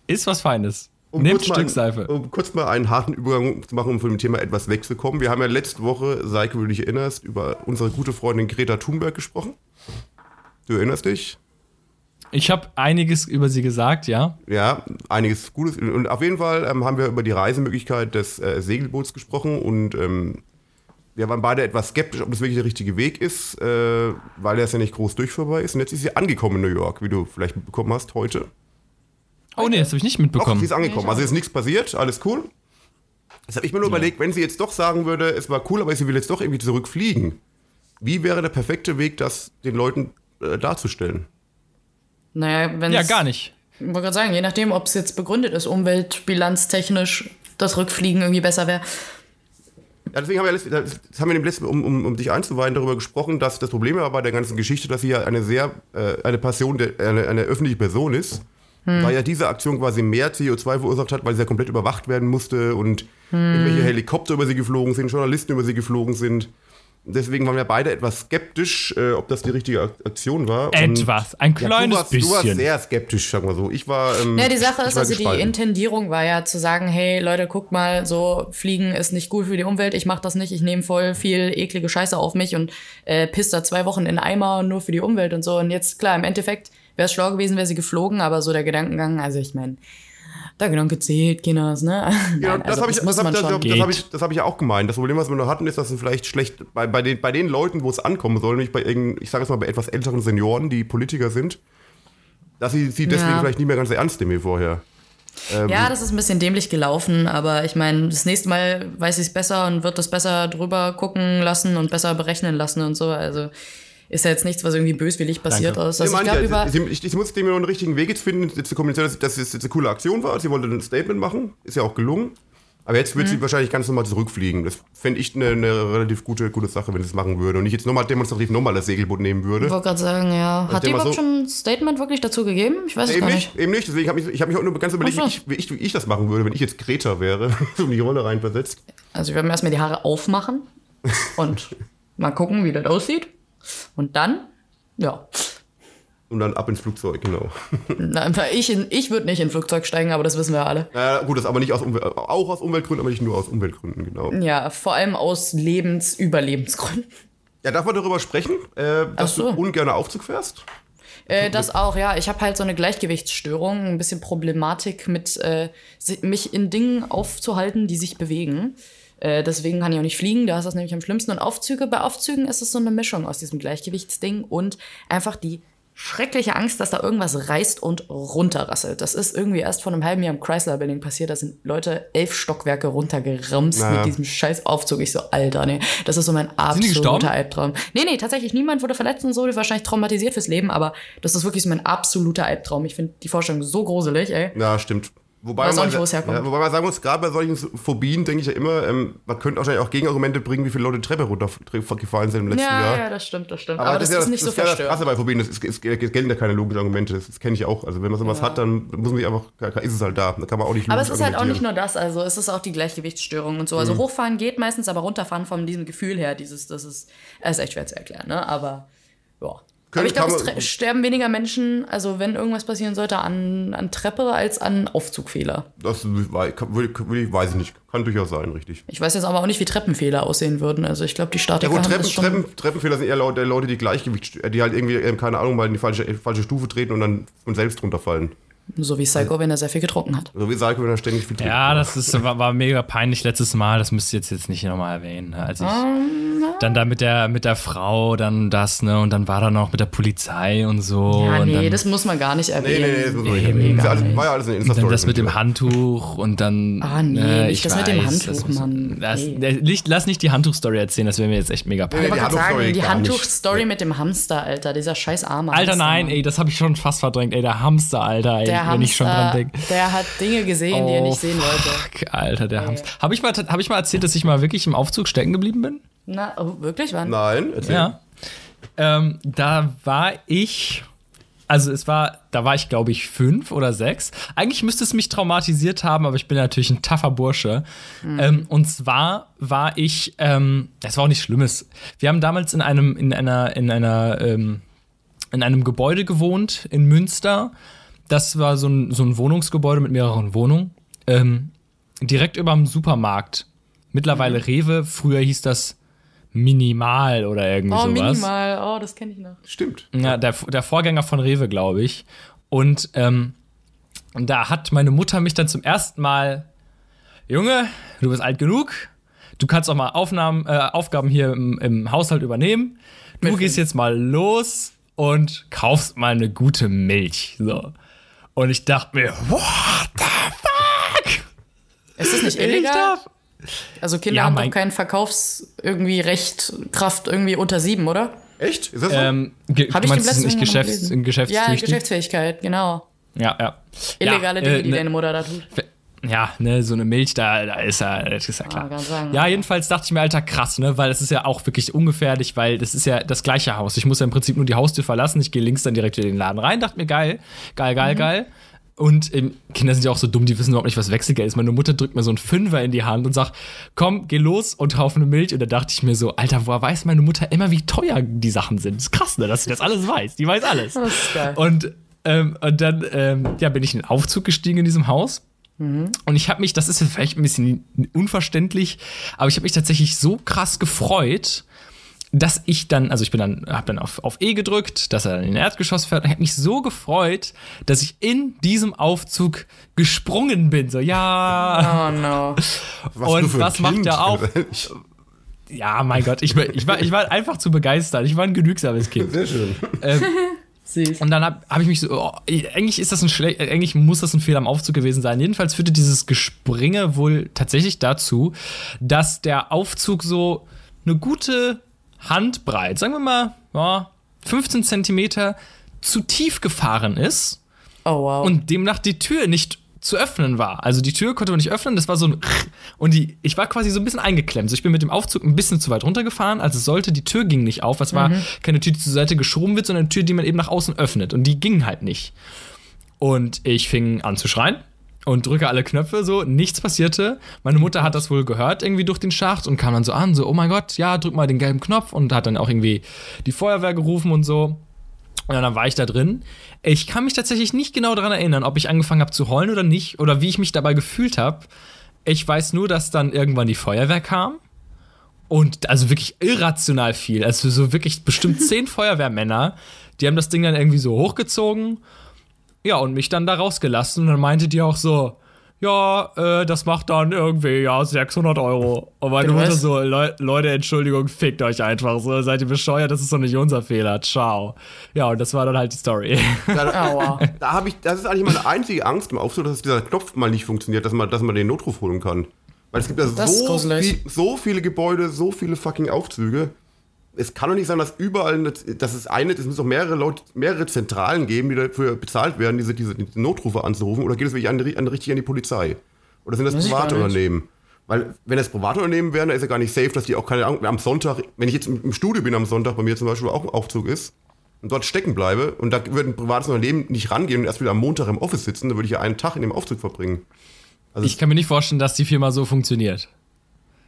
Ist was Feines. Um Nehmt kurz, mal einen, Stückseife. um kurz mal einen harten Übergang zu machen, um von dem Thema etwas wegzukommen. Wir haben ja letzte Woche, Seike, wenn du dich erinnerst, über unsere gute Freundin Greta Thunberg gesprochen. Du erinnerst dich? Ich habe einiges über sie gesagt, ja. Ja, einiges Gutes. Und auf jeden Fall ähm, haben wir über die Reisemöglichkeit des äh, Segelboots gesprochen und ähm, wir waren beide etwas skeptisch, ob das wirklich der richtige Weg ist, äh, weil es ja nicht groß durchführbar ist. Und jetzt ist sie angekommen in New York, wie du vielleicht mitbekommen hast heute. Oh nee, das habe ich nicht Doch, mitbekommen. sie ist angekommen. Also ist nichts passiert, alles cool. Jetzt habe ich mir nur überlegt, wenn sie jetzt doch sagen würde, es war cool, aber sie will jetzt doch irgendwie zurückfliegen. Wie wäre der perfekte Weg, das den Leuten äh, darzustellen? Naja, wenn ja, gar nicht. Ich wollte gerade sagen, je nachdem, ob es jetzt begründet ist, umweltbilanztechnisch, das Rückfliegen irgendwie besser wäre. Ja, deswegen haben wir, letzt- das haben wir im letzten, um, um, um dich einzuweihen, darüber gesprochen, dass das Problem war bei der ganzen Geschichte, dass sie ja eine sehr, äh, eine Passion, der, eine, eine öffentliche Person ist. Weil ja diese Aktion quasi mehr CO2 verursacht hat, weil sie ja komplett überwacht werden musste und irgendwelche Helikopter über sie geflogen sind, Journalisten über sie geflogen sind. Deswegen waren wir beide etwas skeptisch, äh, ob das die richtige Ak- Aktion war. Etwas. Ein Ja, kleines du, warst, du warst bisschen. sehr skeptisch, sagen wir so. Ich war. Ähm, Ja, die Sache ist, also die gespalten. Intendierung war ja zu sagen, hey Leute, guckt mal, so Fliegen ist nicht gut für die Umwelt, ich mach das nicht, ich nehme voll viel eklige Scheiße auf mich und äh, piss da zwei Wochen in Eimer nur für die Umwelt und so. Und jetzt, klar, im Endeffekt wäre es schlau gewesen, wäre sie geflogen, aber so der Gedankengang, also ich meine, der Gedanke zählt, Kinders, ne? Ja, Nein, das also habe ich, muss das hab, das, das, ich, das hab ich ja auch gemeint. Das Problem, was wir noch hatten, ist, dass es vielleicht schlecht bei, bei, den, bei den Leuten, wo es ankommen soll, nämlich bei irgendein, ich sage jetzt mal bei etwas älteren Senioren, die Politiker sind, dass sie sie deswegen Ja. vielleicht nicht mehr ganz so ernst nehmen wie vorher. Ähm, Ja, das ist ein bisschen dämlich gelaufen, aber ich meine, das nächste Mal weiß ich es besser und wird das besser drüber gucken lassen und besser berechnen lassen und so. Also ist ja jetzt nichts, was irgendwie böswillig passiert Danke. ist. Also ich glaube ja, über. sie, ich, ich musste dem nur einen richtigen Weg jetzt finden, jetzt zu kommunizieren, dass, dass es jetzt eine coole Aktion war. Sie wollte ein Statement machen, ist ja auch gelungen. Aber jetzt Mhm. wird sie wahrscheinlich ganz normal zurückfliegen. Das fände ich eine, eine relativ gute, gute Sache, wenn sie es machen würde. Und nicht jetzt nochmal demonstrativ nochmal das Segelboot nehmen würde. Ich wollte gerade sagen, ja. Hat die überhaupt so- schon ein Statement wirklich dazu gegeben? Ich weiß es Eben gar nicht, eben nicht. Deswegen habe ich, ich hab mich auch nur ganz überlegt, so. ich, wie, ich, wie ich das machen würde, wenn ich jetzt Greta wäre, so in die Rolle reinversetzt. Also wir werden erstmal die Haare aufmachen und mal gucken, wie das aussieht. Und dann, ja. Und dann ab ins Flugzeug, genau. Na, Ich, in- ich würde nicht in ein Flugzeug steigen, aber das wissen wir alle. Ja, gut, das aber nicht aus Umwelt, auch aus Umweltgründen, aber nicht nur aus Umweltgründen, genau. Ja, vor allem aus Lebens-Überlebensgründen. Ja, darf man darüber sprechen, äh, dass so. du ungern Aufzug fährst? Äh, das auch, ja. Ich habe halt so eine Gleichgewichtsstörung, ein bisschen Problematik mit äh, mich in Dingen aufzuhalten, die sich bewegen. Äh, deswegen kann ich auch nicht fliegen, da ist das nämlich am schlimmsten. Und Aufzüge, bei Aufzügen ist es so eine Mischung aus diesem Gleichgewichtsding und einfach die schreckliche Angst, dass da irgendwas reißt und runterrasselt. Das ist irgendwie erst vor einem halben Jahr im Chrysler Building passiert. Da sind Leute elf Stockwerke runtergeramst Naja. mit diesem scheiß Aufzug. Ich so, Alter, nee, das ist so mein absoluter Albtraum. Nee, nee, tatsächlich, niemand wurde verletzt und so, wahrscheinlich traumatisiert fürs Leben, aber das ist wirklich so mein absoluter Albtraum. Ich finde die Vorstellung so gruselig, ey. Ja, stimmt. Wobei man, nicht. Ja, wobei man sagen muss, gerade bei solchen Phobien denke ich ja immer, ähm, man könnte wahrscheinlich auch Gegenargumente bringen, wie viele Leute Treppe runtergefallen sind im letzten Ja, Jahr. ja, das stimmt, das stimmt. Aber, das, ja ist nicht so das, ist ja das Krasse verstörend. bei Phobien, das ist, gelten ja keine logischen Argumente, das, das kenne ich auch. Also wenn man sowas hat, dann muss man sich einfach, ist es halt da. Da kann man auch nicht Aber es ist halt auch nicht nur das, also es ist auch die Gleichgewichtsstörung und so. Also hochfahren geht meistens, aber runterfahren von diesem Gefühl her, dieses, das ist, das ist echt schwer zu erklären, ne? Aber ja. Können- aber ich glaube, es sterben weniger Menschen, also wenn irgendwas passieren sollte, an, an Treppe als an Aufzugfehler. Das weiß ich nicht. Kann durchaus sein, richtig. Ich weiß jetzt aber auch nicht, wie Treppenfehler aussehen würden. Also ich glaube, die Ja Statiker gut, haben Treppen, schon. Treppen, Treppenfehler sind eher Leute, die Gleichgewicht, die halt irgendwie, ähm, keine Ahnung, mal in die falsche, falsche Stufe treten und dann von selbst runterfallen. So wie Psycho, wenn er sehr viel getrunken hat. So wie Psycho, wenn er ständig viel trinkt. Ja, das ist, war, war mega peinlich letztes Mal. Das müsst ihr jetzt, jetzt nicht nochmal erwähnen. Ne? Als ich dann da mit der, mit der Frau, dann das, ne? Und dann war da noch mit der Polizei und so. Ja, und nee, dann, das muss man gar nicht Nee, erwähnen. nee, nee, das muss man nicht erwähnen. Das alles- nicht. war ja alles eine dann Insta-Story. das mit dem Handtuch und dann. Ah, nee, äh, nicht ich das mit dem weiß, Handtuch, das muss- Mann. Das, Nee. nicht, lass nicht die Handtuchstory erzählen, das wäre mir jetzt echt mega Ich peinlich. wollte gerade Handtuchstory sagen, die. Handtuchstory mit dem Hamster, Alter, dieser scheiß arme Alter, Hamster, nein, ey, das habe ich schon fast verdrängt, ey, der Hamster, Alter, ey, Der wenn ich schon dran Hamster, denke. der hat Dinge gesehen, die er Oh, nicht sehen wollte. Fuck, Alter, der Hamster. Habe ich, mal- hab ich mal erzählt, dass ich mal wirklich im Aufzug stecken geblieben bin? Na, oh, wirklich? Wann? Nein, erzähl. Ja. Ähm, da war ich, also es war, da war ich glaube ich fünf oder sechs. Eigentlich müsste es mich traumatisiert haben, aber ich bin natürlich ein taffer Bursche. Ähm, und zwar war ich, ähm, das war auch nichts Schlimmes. Wir haben damals in einem, in einer, in einer, ähm, in einem Gebäude gewohnt in Münster. Das war so ein, so ein Wohnungsgebäude mit mehreren Wohnungen. Ähm, direkt über dem Supermarkt. Mittlerweile Rewe, früher hieß das Minimal oder irgendwie Oh, sowas. minimal. Oh, das kenne ich noch. Stimmt. Ja, der, der Vorgänger von Rewe, glaube ich. Und ähm, da hat meine Mutter mich dann zum ersten Mal, Junge, du bist alt genug, du kannst auch mal Aufnahmen, äh, Aufgaben hier im, im Haushalt übernehmen. Du Mit gehst fünf. jetzt mal los und kaufst mal eine gute Milch. So. Und ich dachte mir, what the fuck? Ist das nicht Ich illegal? darf, Also Kinder Ja, haben doch keinen Verkaufs irgendwie Recht, Kraft irgendwie unter sieben, oder? Echt? Ist das so? ähm, Habe du ich nicht letzten Mal Geschäfts gelesen. Ja, Geschäftstüchtig? Geschäftsfähigkeit, genau. ja, ja. Illegale ja, Dinge, äh, die ne- deine Mutter da tut. Ja, ne, so eine Milch, da, da ist ja, das ist ja klar. Kann sagen, ja, ja. jedenfalls dachte ich mir, Alter, krass, ne, weil es ist ja auch wirklich ungefährlich, weil das ist ja das gleiche Haus. Ich muss ja im Prinzip nur die Haustür verlassen, ich gehe links dann direkt in den Laden rein, dachte mir, geil, geil, Mhm. geil, geil. Und ähm, Kinder sind ja auch so dumm, die wissen überhaupt nicht, was Wechselgeld ist. Meine Mutter drückt mir so einen Fünfer in die Hand und sagt, komm, geh los und kauf eine Milch. Und da dachte ich mir so, Alter, woher weiß meine Mutter immer, wie teuer die Sachen sind? Das ist krass, ne, dass sie das alles weiß. Die weiß alles. Das ist geil. Und, ähm, und dann ähm, ja, bin ich in den Aufzug gestiegen in diesem Haus. Mhm. Und ich habe mich, das ist jetzt vielleicht ein bisschen unverständlich, aber ich habe mich tatsächlich so krass gefreut, dass ich dann, also ich bin dann, habe dann auf, auf E gedrückt, dass er dann in den Erdgeschoss fährt. Und ich habe mich so gefreut, dass ich in diesem Aufzug gesprungen bin. So, ja. Oh no. Was und was macht Kind, er auch? Ja, mein Gott, ich, war- ich, war, ich war einfach zu begeistert. Ich war ein genügsames Kind. Sehr schön. Süß. Und dann habe hab ich mich so, oh, eigentlich ist das ein schlecht, eigentlich muss das ein Fehler am Aufzug gewesen sein. Jedenfalls führte dieses Gespringe wohl tatsächlich dazu, dass der Aufzug so eine gute Handbreit, sagen wir mal, ja, 15 Zentimeter zu tief gefahren ist Oh wow. und demnach die Tür nicht zu öffnen war. Also die Tür konnte man nicht öffnen, das war so ein und die ich war quasi so ein bisschen eingeklemmt. Also ich bin mit dem Aufzug ein bisschen zu weit runtergefahren, als es sollte. Die Tür ging nicht auf. Es war keine Tür, die zur Seite geschoben wird, sondern eine Tür, die man eben nach außen öffnet und die ging halt nicht. Und ich fing an zu schreien und drücke alle Knöpfe so, nichts passierte. Meine Mutter hat das wohl gehört irgendwie durch den Schacht und kam dann so an, so oh mein Gott, ja, drück mal den gelben Knopf und hat dann auch irgendwie die Feuerwehr gerufen und so. Und dann war ich da drin. Ich kann mich tatsächlich nicht genau daran erinnern, ob ich angefangen habe zu heulen oder nicht oder wie ich mich dabei gefühlt habe. Ich weiß nur, dass dann irgendwann die Feuerwehr kam und also wirklich irrational viel. Also so wirklich bestimmt zehn Feuerwehrmänner, die haben das Ding dann irgendwie so hochgezogen. Ja, und mich dann da rausgelassen und dann meinte die auch so, ja, äh, das macht dann irgendwie, ja, 600 Euro. Und meine Mutter so, "Leu- Leute, Entschuldigung, fickt euch einfach so, seid ihr bescheuert, das ist doch nicht unser Fehler, ciao. Ja, und das war dann halt die Story. Aua. Da habe ich, das ist eigentlich meine einzige Angst im Aufzug, dass dieser Knopf mal nicht funktioniert, dass man, dass man den Notruf holen kann. Weil es gibt ja so, viel, so viele Gebäude, so viele fucking Aufzüge. Es kann doch nicht sein, dass überall, eine, dass es eine, es muss doch mehrere Leute, mehrere Zentralen geben, die dafür bezahlt werden, diese, diese, Notrufe anzurufen. Oder geht es wirklich an, an, richtig an die Polizei? Oder sind das Weiß ich gar private nicht. Unternehmen? Weil, wenn das private Unternehmen wären, dann ist ja gar nicht safe, dass die auch keine Ahnung, am Sonntag, wenn ich jetzt im Studio bin am Sonntag, bei mir zum Beispiel auch ein Aufzug ist, und dort stecken bleibe und da würde ein privates Unternehmen nicht rangehen und erst wieder am Montag im Office sitzen, dann würde ich ja einen Tag in dem Aufzug verbringen. Ich kann mir nicht vorstellen, dass die Firma so funktioniert.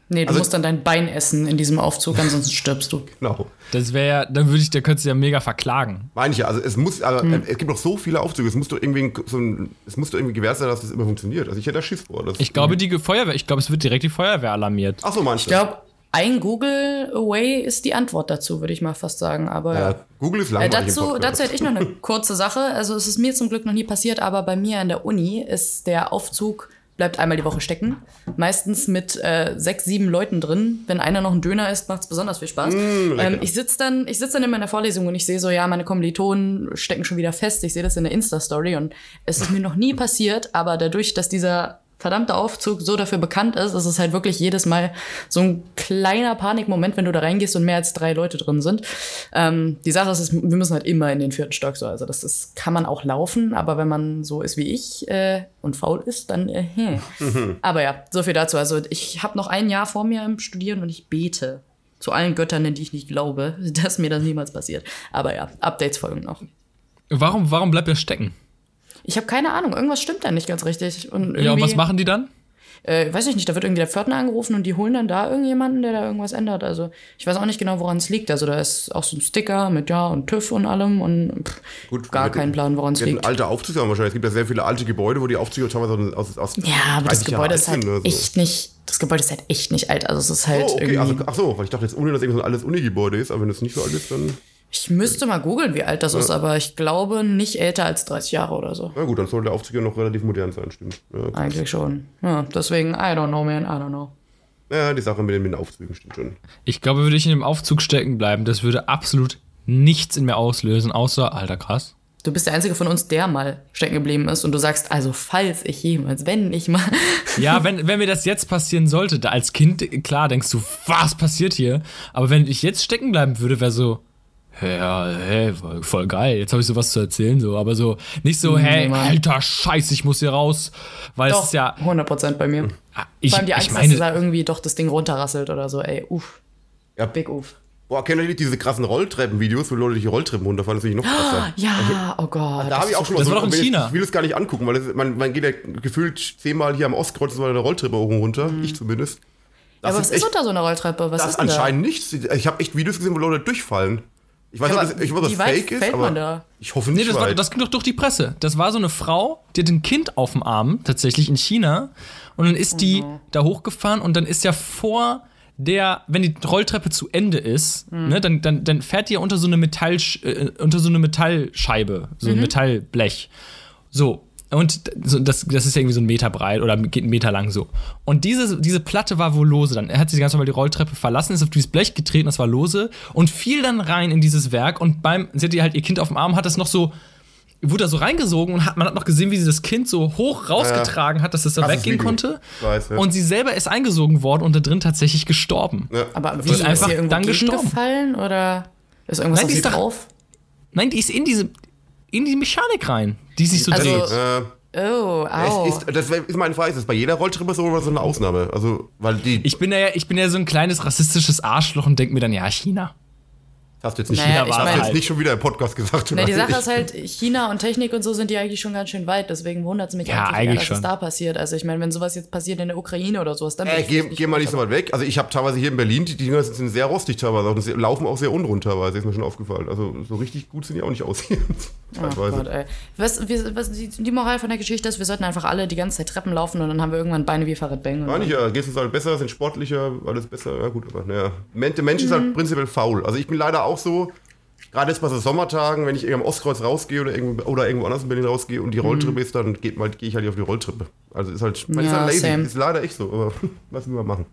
Nee, du Also- musst dann dein Bein essen in diesem Aufzug, ansonsten stirbst du. Genau. Das wäre ja, dann würde ich, da könntest du ja mega verklagen. Meine ich ja, also es muss, aber Hm. es gibt noch so viele Aufzüge, es muss doch irgendwie, so ein, es muss doch irgendwie gewährt sein, dass das immer funktioniert. Also ich hätte da Schiss vor. Ich glaube, die Feuerwehr, ich glaube, es wird direkt die Feuerwehr alarmiert. Ach so, meinst Ich glaube, ein Google Away ist die Antwort dazu, würde ich mal fast sagen. Aber ja. Google ist Äh, langweilig im dazu, dazu hätte ich noch eine kurze Sache. Also es ist mir zum Glück noch nie passiert, aber bei mir an der Uni ist der Aufzug bleibt einmal die Woche stecken. Meistens mit äh, sechs, sieben Leuten drin. Wenn einer noch ein Döner isst, macht es besonders viel Spaß. ähm, ich sitze dann, ich sitz dann in meiner Vorlesung und ich sehe so, ja, meine Kommilitonen stecken schon wieder fest. Ich sehe das in der Insta-Story und es ist mir noch nie passiert, aber dadurch, dass dieser verdammte Aufzug so dafür bekannt ist, ist es halt wirklich jedes Mal so ein kleiner Panikmoment, wenn du da reingehst und mehr als drei Leute drin sind. Ähm, die Sache ist, wir müssen halt immer in den vierten Stock so. Also das ist, kann man auch laufen, aber wenn man so ist wie ich äh, und faul ist, dann äh, hm. Aber ja, so viel dazu. Also ich habe noch ein Jahr vor mir im Studieren und ich bete zu allen Göttern, in die ich nicht glaube, dass mir das niemals passiert. Aber ja, Updates folgen noch. Warum, warum bleibt er stecken? Ich habe keine Ahnung, irgendwas stimmt da nicht ganz richtig. Und Ja, und was machen die dann? Äh, weiß ich nicht, da wird irgendwie der Pförtner angerufen und die holen dann da irgendjemanden, der da irgendwas ändert. Also ich weiß auch nicht genau, woran es liegt. Also da ist auch so ein Sticker mit Ja und TÜV und allem und pff, Gut, gar keinen Plan, woran es liegt. alte Aufzüge haben wahrscheinlich. Es gibt ja sehr viele alte Gebäude, wo die Aufzüge teilweise aus, aus Ja, aber das 30 Jahre Gebäude ist halt so. echt nicht, das Gebäude ist halt echt nicht alt. Also es ist halt Oh, okay. irgendwie. Also, ach so, weil ich dachte jetzt ohne, dass irgendwie so ein altes Uni-Gebäude ist, aber wenn es nicht so alt ist, dann. Ich müsste mal googeln, wie alt das ist, aber ich glaube nicht älter als 30 Jahre oder so. Na gut, dann sollte der Aufzug ja noch relativ modern sein, stimmt. Ja. Eigentlich schon. Ja, deswegen, I don't know, man, I don't know. ja die Sache mit den, mit den Aufzügen stimmt schon. Ich glaube, würde ich in dem Aufzug stecken bleiben, das würde absolut nichts in mir auslösen, außer, alter krass. Du bist der Einzige von uns, der mal stecken geblieben ist und du sagst, also falls ich jemals, wenn ich mal. Ja, wenn, wenn mir das jetzt passieren sollte, da als Kind, klar, denkst du, was passiert hier? Aber wenn ich jetzt stecken bleiben würde, wäre so, ja, hey, voll, voll geil, jetzt habe ich sowas zu erzählen, so, aber so, nicht so, hey, Mann. alter Scheiß, ich muss hier raus, weil es Doch, ist ja, 100% bei mir. ich, Vor allem die Angst, ich dass meine, da irgendwie doch das Ding runterrasselt oder so, ey, uff. Ja. Big uff. Boah, kennt ihr nicht diese krassen Rolltreppen-Videos, wo Leute durch die Rolltreppen runterfallen? Das ist natürlich noch krasser. Ja, oh Gott. Da habe ich auch schon mal Das so, war doch in ich- China. Ich will es gar nicht angucken, weil das, man, man geht ja gefühlt zehnmal hier am Ostkreuz so eine Rolltreppe hoch und runter. Ich zumindest. Mhm. Ja, aber was ist echt- unter so einer Rolltreppe? Was Das ist denn da? anscheinend nichts. Ich habe echt Videos gesehen, wo Leute durchfallen. Ich weiß nicht, aber ob das, ich weiß, ob wie das weit fake ist, fällt aber man da? ich hoffe Nee, nicht das, war, das ging doch durch die Presse. Das war so eine Frau, die hat ein Kind auf dem Arm, tatsächlich in China. Und dann ist die Mhm. da hochgefahren und dann ist ja vor der, wenn die Rolltreppe zu Ende ist, Mhm. ne, dann, dann, dann fährt die ja unter so eine Metall, äh, unter so eine Metallscheibe, so Mhm. ein Metallblech. So. Und das, das ist ja irgendwie so ein Meter breit oder geht einen Meter lang so. Und diese, diese Platte war wohl lose. Dann hat sie ganz normal die Rolltreppe verlassen, ist auf dieses Blech getreten, das war lose und fiel dann rein in dieses Werk. Und beim, sie hatte halt ihr Kind auf dem Arm, hat das noch so, wurde da so reingesogen und hat, man hat noch gesehen, wie sie das Kind so hoch rausgetragen hat, dass das da weggehen konnte. Weiß, ja. Und sie selber ist eingesogen worden und da drin tatsächlich gestorben. Ja. Aber wie, ist ist, einfach irgendwo dann gestorben. gefallen oder ist irgendwas Nein, auf die sie ist doch- drauf? Nein, die ist in diese, in die Mechanik rein, die sich so Also- dreht. Äh, Oh, au. es ist, das ist meine Frage, ist das bei jeder Rolltreppe so oder so eine Ausnahme? Also, weil die. Ich bin ja, ich bin ja so ein kleines rassistisches Arschloch und denke mir dann, ja, China. Hast du jetzt nicht, Naja, ich hast du jetzt nicht schon wieder im Podcast gesagt. Na, die oder? Sache ist halt, China und Technik und so sind die eigentlich schon ganz schön weit, deswegen wundert es mich Ja, eigentlich, eher, eigentlich dass schon. es da passiert. Also ich meine, wenn sowas jetzt passiert in der Ukraine oder sowas, dann Äh, geh, geh mal nicht so weit weg. Also ich habe teilweise hier in Berlin, die Dinger sind sehr rostig teilweise und sie laufen auch sehr unrund teilweise, ist mir schon aufgefallen. Also so richtig gut sind die auch nicht aus hier. Teilweise. Gott. Was, wir, was, die, die Moral von der Geschichte ist, wir sollten einfach alle die ganze Zeit Treppen laufen und dann haben wir irgendwann Beine wie Farid Bang. ich dann- ja, geht's uns halt besser, sind sportlicher, alles besser. Ja gut, aber naja. Der Mensch ist Mhm. halt prinzipiell faul. Also ich bin leider auch so, gerade jetzt bei so Sommertagen, wenn ich am Ostkreuz rausgehe oder irgendwo, oder irgendwo anders in Berlin rausgehe und die Rolltreppe ist, dann geht mal, gehe ich halt auf die Rolltreppe. Also ist halt, man ist Ja, halt lazy. same. Ist leider echt so, aber was will man machen?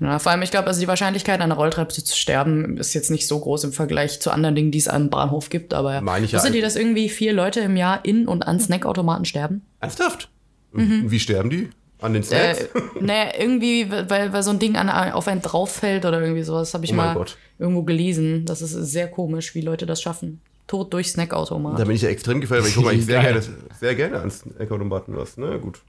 Ja, vor allem, ich glaube, also die Wahrscheinlichkeit, an der Rolltreppe zu sterben, ist jetzt nicht so groß im Vergleich zu anderen Dingen, die es am Bahnhof gibt. Aber Meine ich ja wusstet ihr, dass irgendwie vier Leute im Jahr in und an Snackautomaten sterben? Ernsthaft? Und Wie sterben die? An den Snacks? Äh, naja, irgendwie, weil, weil so ein Ding an, auf einen drauf fällt oder irgendwie sowas, habe ich Oh mal Gott. irgendwo gelesen. Das ist sehr komisch, wie Leute das schaffen. Tod durch Snackautomat. da bin ich ja extrem gefährdet, weil ich gucke eigentlich sehr gerne, sehr gerne an Snackautomaten was. Na gut.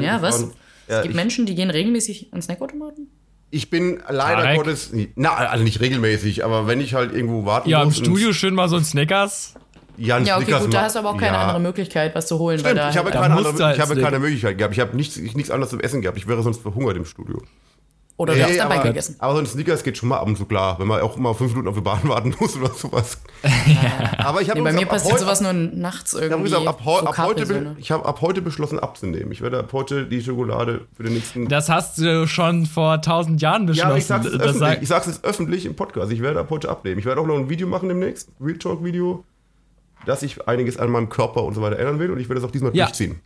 Ja, was? Eingefahren. Es Ja, gibt Menschen, die gehen regelmäßig an Snackautomaten? ich bin leider Tarek? Gottes, na, also nicht regelmäßig, aber wenn ich halt irgendwo warten Ja, im muss. und- Studio schön mal so ein Snickers. Ja, ein Ja, okay, gut, da hast du aber auch keine ja. andere Möglichkeit, was zu holen. Stimmt, ich habe, Da keine, andere, du halt ich habe keine Möglichkeit gehabt. Ich habe nichts, nichts anderes zum Essen gehabt. Ich wäre sonst verhungert im Studio. oder du hast Nee, dabei aber, gegessen. aber so ein Snickers geht schon mal ab und zu klar, wenn man auch immer fünf Minuten auf die Bahn warten muss oder sowas. Aber ich habe Nee, bei mir passiert heute- sowas nur nachts ich habe irgendwie. ab, so ab heute, ich habe ab heute beschlossen abzunehmen. Ich werde ab heute die Schokolade für den nächsten. Das hast du schon vor tausend Jahren beschlossen. ja, ich sag's jetzt Das öffentlich. sag- Ich sag's jetzt öffentlich im Podcast. Ich werde ab heute abnehmen. Ich werde auch noch ein Video machen demnächst, Real Talk Video, dass ich einiges an meinem Körper und so weiter ändern will und ich werde das auch diesmal Ja. durchziehen.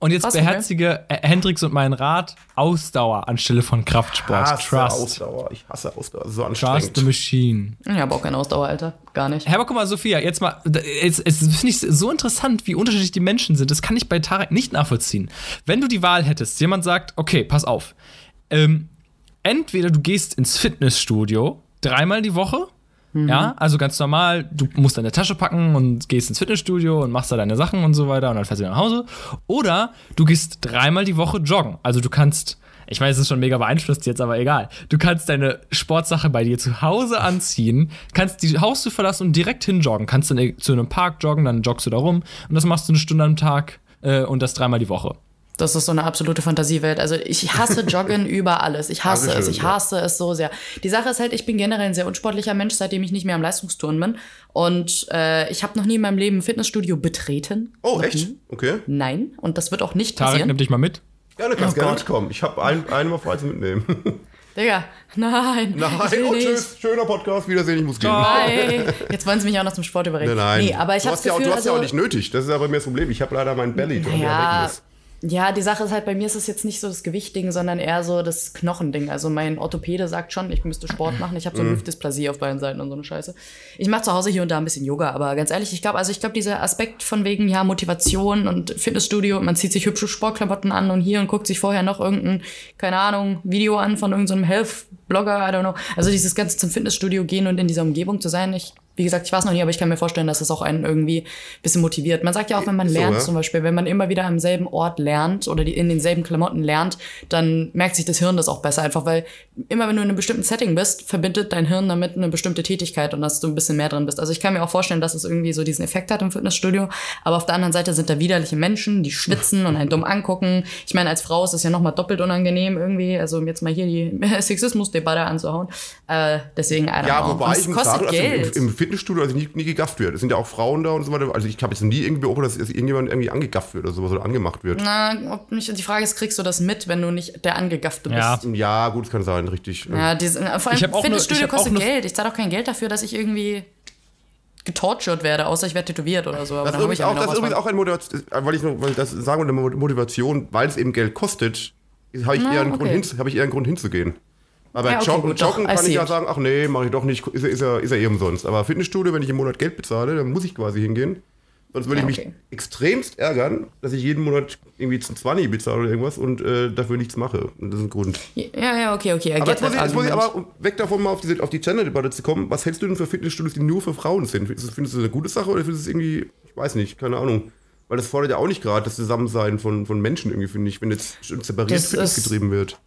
Und jetzt Was, okay? beherzige äh, Hendrix und mein Rat Ausdauer anstelle von Kraftsport. Hasse Trust. Ausdauer. Ich hasse Ausdauer. So Trust anstrengend. the Machine. Ich habe auch keine Ausdauer, Alter. Gar nicht. Aber guck mal, Sophia, jetzt mal, es, es finde ich so interessant, wie unterschiedlich die Menschen sind. Das kann ich bei Tarek nicht nachvollziehen. Wenn du die Wahl hättest, jemand sagt, okay, pass auf, ähm, entweder du gehst ins Fitnessstudio dreimal die Woche, ja, also ganz normal, du musst deine Tasche packen und gehst ins Fitnessstudio und machst da deine Sachen und so weiter und dann fährst du nach Hause. Oder du gehst dreimal die Woche joggen. Also du kannst, ich weiß, es ist schon mega beeinflusst jetzt, aber egal. Du kannst deine Sportsache bei dir zu Hause anziehen, kannst die Haustür verlassen und direkt hinjoggen. Kannst dann zu einem Park joggen, dann joggst du da rum und das machst du eine Stunde am Tag äh, und das dreimal die Woche. Das ist so eine absolute Fantasiewelt. Also ich hasse Joggen über alles. Ich hasse es. Ich ja. hasse es so sehr. Die Sache ist halt, ich bin generell ein sehr unsportlicher Mensch, seitdem ich nicht mehr am Leistungsturnen bin. Und äh, ich habe noch nie in meinem Leben ein Fitnessstudio betreten. Oh, Noch echt? nie. Okay. Nein. Und das wird auch nicht Tarek, passieren. nimm dich mal mit. Ja, du kannst Oh gerne mitkommen. Ich habe ein, einmal frei zum Mitnehmen. Digga, nein. Nein, nicht. tschüss. Schöner Podcast. Wiedersehen, ich muss gehen. Nein. Jetzt wollen sie mich auch noch zum Sport überreden. Nein, nein. Nee, aber ich du habe hast, das ja, auch- Gefühl, du hast ja auch also- nicht nötig. Das ist aber mir das Problem. Ich habe leider meinen Belly, der Ja, weg ist. Ja, die Sache ist halt, bei mir ist es jetzt nicht so das Gewichtding, sondern eher so das Knochending. Also mein Orthopäde sagt schon, ich müsste Sport machen. Ich habe so Mhm. eine Hüftdysplasie auf beiden Seiten und so eine Scheiße. Ich mache zu Hause hier und da ein bisschen Yoga, aber ganz ehrlich, ich glaube, also ich glaube, dieser Aspekt von wegen, ja, Motivation und Fitnessstudio, man zieht sich hübsche Sportklamotten an und hier und guckt sich vorher noch irgendein, keine Ahnung, Video an von irgendeinem Health-Blogger, I don't know. Also dieses Ganze zum Fitnessstudio gehen und in dieser Umgebung zu sein, ich, wie gesagt, ich weiß noch nie, aber ich kann mir vorstellen, dass das auch einen irgendwie ein bisschen motiviert. Man sagt ja auch, wenn man So, lernt ja. zum Beispiel, wenn man immer wieder am selben Ort lernt oder die in denselben Klamotten lernt, dann merkt sich das Hirn das auch besser. Einfach weil immer wenn du in einem bestimmten Setting bist, verbindet dein Hirn damit eine bestimmte Tätigkeit und dass du ein bisschen mehr drin bist. Also ich kann mir auch vorstellen, dass es irgendwie so diesen Effekt hat im Fitnessstudio. Aber auf der anderen Seite sind da widerliche Menschen, die schwitzen und einen dumm angucken. Ich meine, als Frau ist es ja nochmal doppelt unangenehm irgendwie. Also jetzt mal hier die Sexismus-Debatte anzuhauen. Äh, deswegen, I don't Ja, know. wobei ich es muss kostet sagen, also im, Geld. im Fitnessstudio also nie, nie gegafft wird. Es sind ja auch Frauen da und so weiter. Also ich habe jetzt nie irgendwie auch, dass irgendjemand irgendwie angegafft wird oder sowas oder angemacht wird. Na, ob nicht, die Frage ist, kriegst du das mit, wenn du nicht der Angegaffte bist? Ja. Ja, gut, das kann sein, richtig. Ja, diese, vor Ich allem hab auch ne- Fitnessstudio ich hab auch kostet ne- Geld. Ich zahle auch kein Geld dafür, dass ich irgendwie getortured werde, außer ich werde tätowiert oder so. Aber Das ist hab ich übrigens auch, das übrigens auch ein Motivation, weil ich noch, weil das sagen wir eine Motivation, weil es eben Geld kostet, habe ich, Na, okay. habe ich eher einen Grund hinzugehen. Aber Ja, okay, Joggen, gut, Joggen kann ich ja sagen, ach nee, mache ich doch nicht, ist, ist, ja, ist ja eh umsonst. Aber Fitnessstudio, wenn ich im Monat Geld bezahle, dann muss ich quasi hingehen. Sonst würde Ja, ich mich extremst ärgern, dass ich jeden Monat irgendwie zum 20 bezahle oder irgendwas und äh, dafür nichts mache. Und das ist ein Grund. Ja, ja, okay, okay. I Aber jetzt muss, ich, jetzt muss ich aber um weg davon mal auf, diese, auf die Gender-Debatte zu kommen. Was hältst du denn für Fitnessstudios, die nur für Frauen sind? Findest du das eine gute Sache oder findest du es irgendwie, ich weiß nicht, keine Ahnung. Weil das fordert ja auch nicht gerade das Zusammensein von, von Menschen irgendwie, finde ich, wenn jetzt separiert Das Fitness getrieben wird.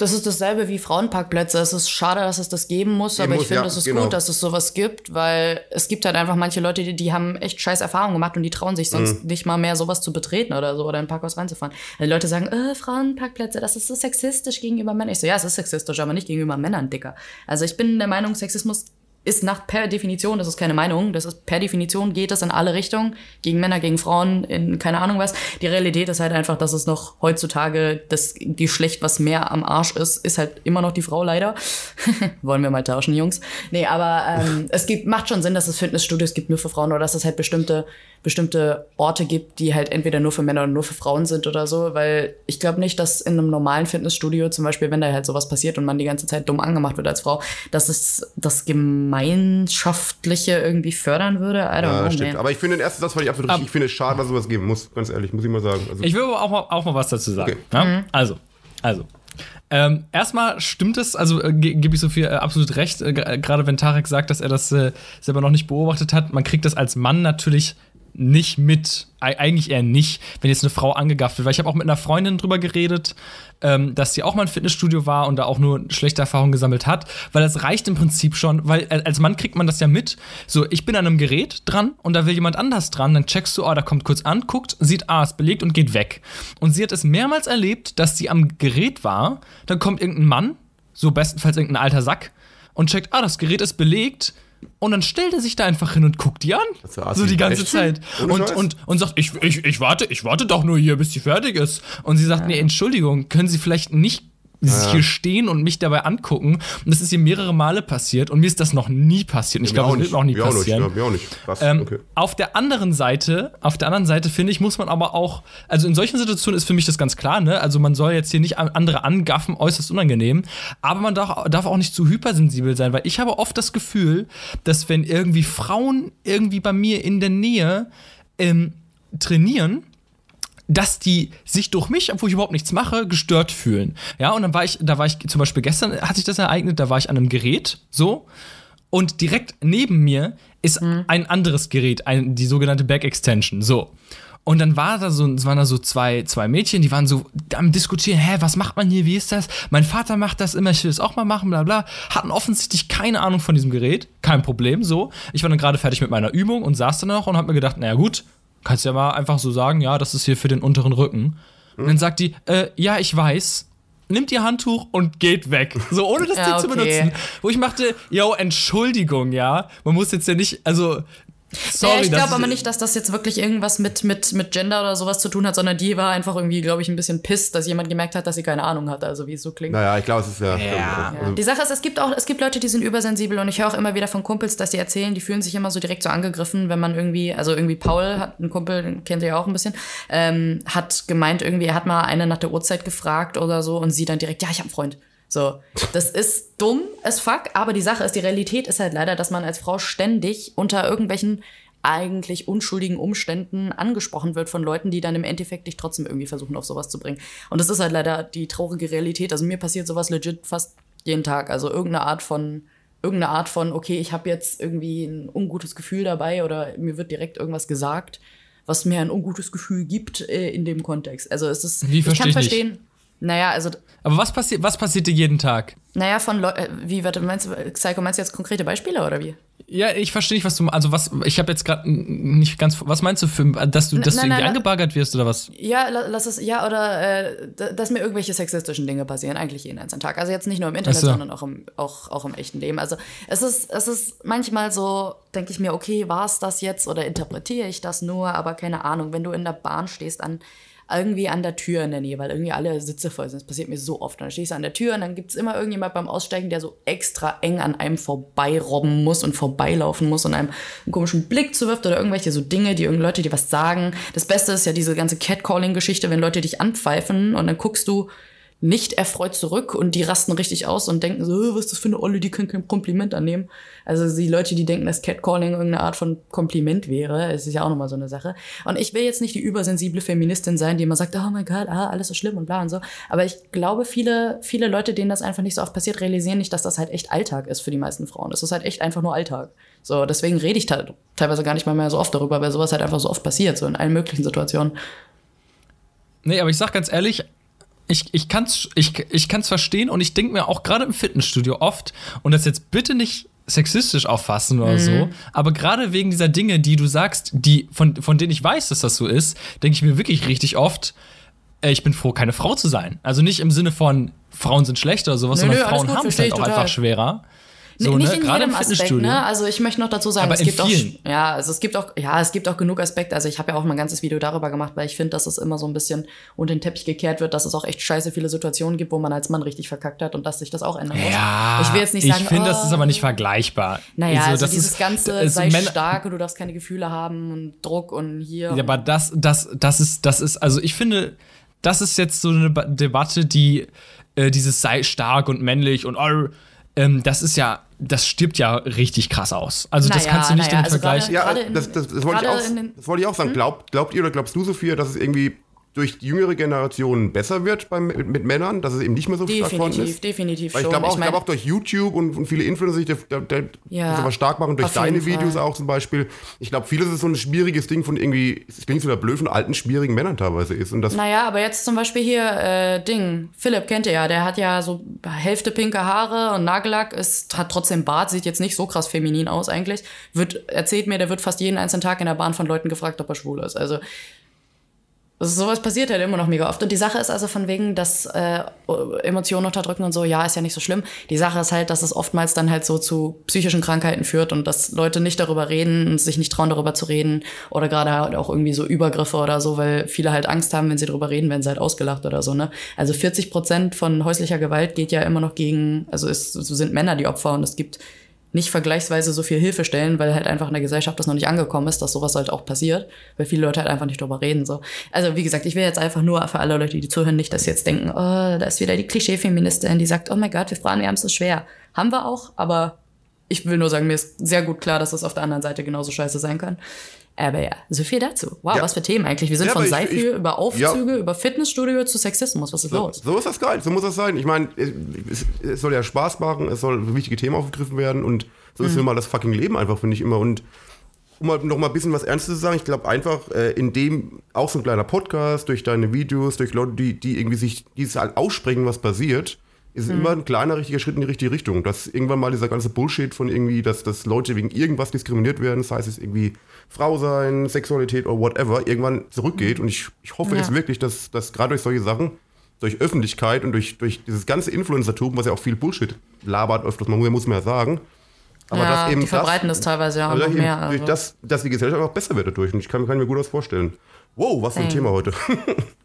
Das ist dasselbe wie Frauenparkplätze. Es ist schade, dass es das geben muss, Geben aber ich muss, finde, ja, es ist genau. gut, dass es sowas gibt, weil es gibt halt einfach manche Leute, die, die haben echt scheiß Erfahrungen gemacht und die trauen sich sonst Mhm. nicht mal mehr sowas zu betreten oder so oder in ein Parkhaus reinzufahren. Die Leute sagen, äh, Frauenparkplätze, das ist so sexistisch gegenüber Männern. Ich so, ja, es ist sexistisch, aber nicht gegenüber Männern, Dicker. Also ich bin der Meinung, Sexismus ist nach per Definition, das ist keine Meinung, das ist per Definition geht es in alle Richtungen, gegen Männer, gegen Frauen, in keine Ahnung was. Die Realität ist halt einfach, dass es noch heutzutage das die schlecht was mehr am Arsch ist, ist halt immer noch die Frau leider. Wollen wir mal tauschen, Jungs? Nee, aber ähm, es gibt macht schon Sinn, dass es Fitnessstudios gibt nur für Frauen oder dass es halt bestimmte bestimmte Orte gibt, die halt entweder nur für Männer oder nur für Frauen sind oder so, weil ich glaube nicht, dass in einem normalen Fitnessstudio zum Beispiel, wenn da halt sowas passiert und man die ganze Zeit dumm angemacht wird als Frau, dass es das Gemeinschaftliche irgendwie fördern würde. I don't Ja, know, stimmt. man. Aber ich finde den ersten Satz fand ich absolut richtig. Ich finde es schade, dass sowas geben muss, ganz ehrlich, muss ich mal sagen. Also, Ich will aber auch mal, auch mal was dazu sagen. Okay. Ja? Also, also. Ähm, erstmal stimmt es, also äh, ge- gebe ich Sophie äh, absolut recht, äh, gra- gerade wenn Tarek sagt, dass er das äh, selber noch nicht beobachtet hat. Man kriegt das als Mann natürlich nicht mit, Ei- eigentlich eher nicht, wenn jetzt eine Frau angegafft wird. Weil ich habe auch mit einer Freundin drüber geredet, ähm, dass sie auch mal im Fitnessstudio war und da auch nur schlechte Erfahrungen gesammelt hat, weil das reicht im Prinzip schon, weil als Mann kriegt man das ja mit. So, ich bin an einem Gerät dran und da will jemand anders dran, dann checkst du, oh, da kommt kurz an, guckt, sieht, ah, ist belegt und geht weg. Und sie hat es mehrmals erlebt, dass sie am Gerät war, dann kommt irgendein Mann, so bestenfalls irgendein alter Sack, und checkt, ah, das Gerät ist belegt. Und dann stellt er sich da einfach hin und guckt die an. Ja. So die ganze Echt? Zeit. Ohne Und, Scheiß? und, und sagt, ich, ich, ich warte, ich warte doch nur hier, bis die fertig ist. Und sie sagt, nee, Entschuldigung, können Sie vielleicht nicht hier stehen und mich dabei angucken? Und das ist ihr mehrere Male passiert und mir ist das noch nie passiert. Und ich mir glaube, das wird noch nie mir auch nicht, passieren. ja, mir auch nicht. Ähm, okay. Auf der anderen Seite, auf der anderen Seite finde ich, muss man aber auch, also in solchen Situationen ist für mich das ganz klar, ne? Also man soll jetzt hier nicht an- andere angaffen, äußerst unangenehm, aber man darf, darf auch nicht zu hypersensibel sein, weil ich habe oft das Gefühl, dass wenn irgendwie Frauen irgendwie bei mir in der Nähe ähm, trainieren, dass die sich durch mich, obwohl ich überhaupt nichts mache, gestört fühlen. Ja, und dann war ich, da war ich zum Beispiel gestern hat sich das ereignet, da war ich an einem Gerät, so, und direkt neben mir ist ein anderes Gerät, ein, die sogenannte Back Extension, so. Und dann war da so, waren da so zwei, zwei Mädchen, die waren so am diskutieren, hä, was macht man hier, wie ist das? Mein Vater macht das immer, ich will es auch mal machen, bla bla. Hatten offensichtlich keine Ahnung von diesem Gerät, kein Problem, so. Ich war dann gerade fertig mit meiner Übung und saß dann noch und hab mir gedacht, naja gut, kannst ja mal einfach so sagen, ja, das ist hier für den unteren Rücken. Und dann sagt die, äh, ja, ich weiß. Nimmt ihr Handtuch und geht weg. So, ohne das Ja, Ding zu okay. benutzen. Wo ich machte, yo, Entschuldigung, ja. Man muss jetzt ja nicht, also, sorry, ja, ich glaube aber nicht, dass das jetzt wirklich irgendwas mit, mit, mit Gender oder sowas zu tun hat, sondern die war einfach irgendwie, glaube ich, ein bisschen pisst, dass jemand gemerkt hat, dass sie keine Ahnung hatte, also wie es so klingt. Naja, ich glaube, es ist ja. Ja. Also, Die Sache ist, es gibt auch, es gibt Leute, die sind übersensibel und ich höre auch immer wieder von Kumpels, dass sie erzählen, die fühlen sich immer so direkt so angegriffen, wenn man irgendwie, also irgendwie Paul hat einen Kumpel, den kennt ihr ja auch ein bisschen, ähm, hat gemeint irgendwie, er hat mal eine nach der Uhrzeit gefragt oder so und sie dann direkt, ja, ich habe einen Freund. So, das ist dumm as fuck, aber die Sache ist, die Realität ist halt leider, dass man als Frau ständig unter irgendwelchen eigentlich unschuldigen Umständen angesprochen wird von Leuten, die dann im Endeffekt dich trotzdem irgendwie versuchen, auf sowas zu bringen. Und das ist halt leider die traurige Realität. Also mir passiert sowas legit fast jeden Tag. Also irgendeine Art von, irgendeine Art von, okay, ich habe jetzt irgendwie ein ungutes Gefühl dabei oder mir wird direkt irgendwas gesagt, was mir ein ungutes Gefühl gibt äh, in dem Kontext. Also es ist, Wie, ich kann ich nicht. Naja, also, Aber was passiert, was passiert dir jeden Tag? naja, von Leuten, wie, warte, meinst du, Psycho, meinst du jetzt konkrete Beispiele oder wie? Ja, ich verstehe nicht, was du, also was, ich habe jetzt gerade nicht ganz, was meinst du für, dass du, dass du nein, irgendwie nein, angebaggert wirst oder was? Ja, la- lass es, ja, oder äh, dass mir irgendwelche sexistischen Dinge passieren, eigentlich jeden einzelnen Tag. Also jetzt nicht nur im Internet, so. sondern auch im, auch, auch im echten Leben. Also es ist, es ist manchmal so, denke ich mir, okay, war es das jetzt oder interpretiere ich das nur, aber keine Ahnung, wenn du in der Bahn stehst an irgendwie an der Tür in der Nähe, weil irgendwie alle Sitze voll sind. Das passiert mir so oft. Dann stehst du an der Tür und dann gibt es immer irgendjemand beim Aussteigen, der so extra eng an einem vorbeirobben muss und vorbeilaufen muss und einem einen komischen Blick zuwirft oder irgendwelche so Dinge, die irgendwelche Leute, die was sagen. Das Beste ist ja diese ganze Catcalling-Geschichte, wenn Leute dich anpfeifen und dann guckst du nicht erfreut zurück und die rasten richtig aus und denken so, "Äh, was ist das für eine Olle, die kann kein Kompliment annehmen. Also die Leute, die denken, dass Catcalling irgendeine Art von Kompliment wäre, es ist ja auch nochmal so eine Sache. Und ich will jetzt nicht die übersensible Feministin sein, die immer sagt, oh mein Gott, ah, alles ist schlimm und bla und so. Aber ich glaube, viele, viele Leute, denen das einfach nicht so oft passiert, realisieren nicht, dass das halt echt Alltag ist für die meisten Frauen. Das ist halt echt einfach nur Alltag. So, deswegen rede ich te- teilweise gar nicht mal mehr so oft darüber, weil sowas halt einfach so oft passiert, so in allen möglichen Situationen. Nee, aber ich sag ganz ehrlich, ich, ich kann's, ich, ich kann's verstehen und ich denke mir auch gerade im Fitnessstudio oft, und das jetzt bitte nicht sexistisch auffassen oder so, aber gerade wegen dieser Dinge, die du sagst, die, von, von denen ich weiß, dass das so ist, denke ich mir wirklich richtig oft, äh, ich bin froh, keine Frau zu sein. Also nicht im Sinne von, Frauen sind schlecht oder sowas, Nö, sondern nö, Frauen haben es halt auch total. einfach schwerer. So, nicht ne? in Gerade jedem Aspekt, ne? Also ich möchte noch dazu sagen, Aber es gibt auch vielen. ja, also es gibt auch ja, es gibt auch genug Aspekte. Also ich habe ja auch mal ein ganzes Video darüber gemacht, weil ich finde, dass es immer so ein bisschen unter den Teppich gekehrt wird, dass es auch echt scheiße viele Situationen gibt, wo man als Mann richtig verkackt hat und dass sich das auch ändern muss. Ja, ich will jetzt nicht sagen, ich finde, oh, das ist aber nicht vergleichbar. Naja, also, das dieses ist- ganze es- sei Männer- stark und du darfst keine Gefühle haben und Druck und hier. Ja, aber das, das, das ist, das ist, also ich finde, das ist jetzt so eine Ba- Debatte, die äh, dieses sei stark und männlich und all, ähm, das ist ja, das stirbt ja richtig krass aus. Also das Naja, kannst du nicht naja, im also Vergleich. gerade- Ja, Gerade in- das, das, das, wollte auch, in den- das wollte ich auch sagen. Glaubt, glaubt ihr oder glaubst du, Sophia, dass es irgendwie durch die jüngere Generation besser wird beim, mit, mit Männern, dass es eben nicht mehr so stark vorhanden definitiv, ist? definitiv ich schon. glaube auch, ich mein, glaub auch durch YouTube und, und viele Influencer sich Ja, sowas stark machen, durch deine Videos auch zum Beispiel. Ich glaube, vieles ist so ein schwieriges Ding von irgendwie, es klingt so der blöd von alten, schwierigen Männern teilweise ist. Und das, Naja, aber jetzt zum Beispiel hier, äh, Ding, Philipp kennt ihr ja, der hat ja so Hälfte pinke Haare und Nagellack, ist, hat trotzdem Bart, sieht jetzt nicht so krass feminin aus eigentlich. Wird, erzählt mir, der wird fast jeden einzelnen Tag in der Bahn von Leuten gefragt, ob er schwul ist. Also, also sowas passiert halt immer noch mega oft. Und die Sache ist also von wegen, dass äh, Emotionen unterdrücken und so, ja, ist ja nicht so schlimm. Die Sache ist halt, dass es oftmals dann halt so zu psychischen Krankheiten führt und dass Leute nicht darüber reden und sich nicht trauen, darüber zu reden. Oder gerade halt auch irgendwie so Übergriffe oder so, weil viele halt Angst haben, wenn sie darüber reden, werden sie halt ausgelacht oder so, ne? Also 40 Prozent von häuslicher Gewalt geht ja immer noch gegen, also es sind Männer die Opfer und es gibt nicht vergleichsweise so viel Hilfestellen, weil halt einfach in der Gesellschaft das noch nicht angekommen ist, dass sowas halt auch passiert, weil viele Leute halt einfach nicht drüber reden. So. Also wie gesagt, ich will jetzt einfach nur für alle Leute, die zuhören, nicht, dass sie jetzt denken, oh, da ist wieder die Klischee-Feministin, die sagt, oh mein Gott, wir Frauen, wir haben es so schwer. Haben wir auch, aber ich will nur sagen, mir ist sehr gut klar, dass es auf der anderen Seite genauso scheiße sein kann. Aber ja, so viel dazu. Wow, Ja. was für Themen eigentlich. Wir sind Ja, von Seife über Aufzüge, über Fitnessstudio zu Sexismus. Was ist so, los? so ist das geil, so muss das sein. Ich meine, es, es soll ja Spaß machen, es soll wichtige Themen aufgegriffen werden und so ist nun mal das fucking Leben einfach, finde ich immer. Und um mal noch mal ein bisschen was Ernstes zu sagen, ich glaube einfach, äh, in dem auch so ein kleiner Podcast, durch deine Videos, durch Leute, die, die irgendwie sich dieses halt aussprechen, was passiert, ist Mhm. immer ein kleiner richtiger Schritt in die richtige Richtung. Dass irgendwann mal dieser ganze Bullshit von irgendwie, dass, dass Leute wegen irgendwas diskriminiert werden, das heißt es irgendwie Frau sein, Sexualität oder whatever, irgendwann zurückgeht. Und ich, ich hoffe Ja. jetzt wirklich, dass, dass gerade durch solche Sachen, durch Öffentlichkeit und durch, durch dieses ganze Influencertum, was ja auch viel Bullshit labert, öfters mal, muss man ja sagen. Aber ja, dass eben die verbreiten das, teilweise ja auch noch mehr. Also. das, dass die Gesellschaft auch besser wird dadurch. Und ich kann, kann mir gut das vorstellen. Wow, was für ein Same. Thema heute.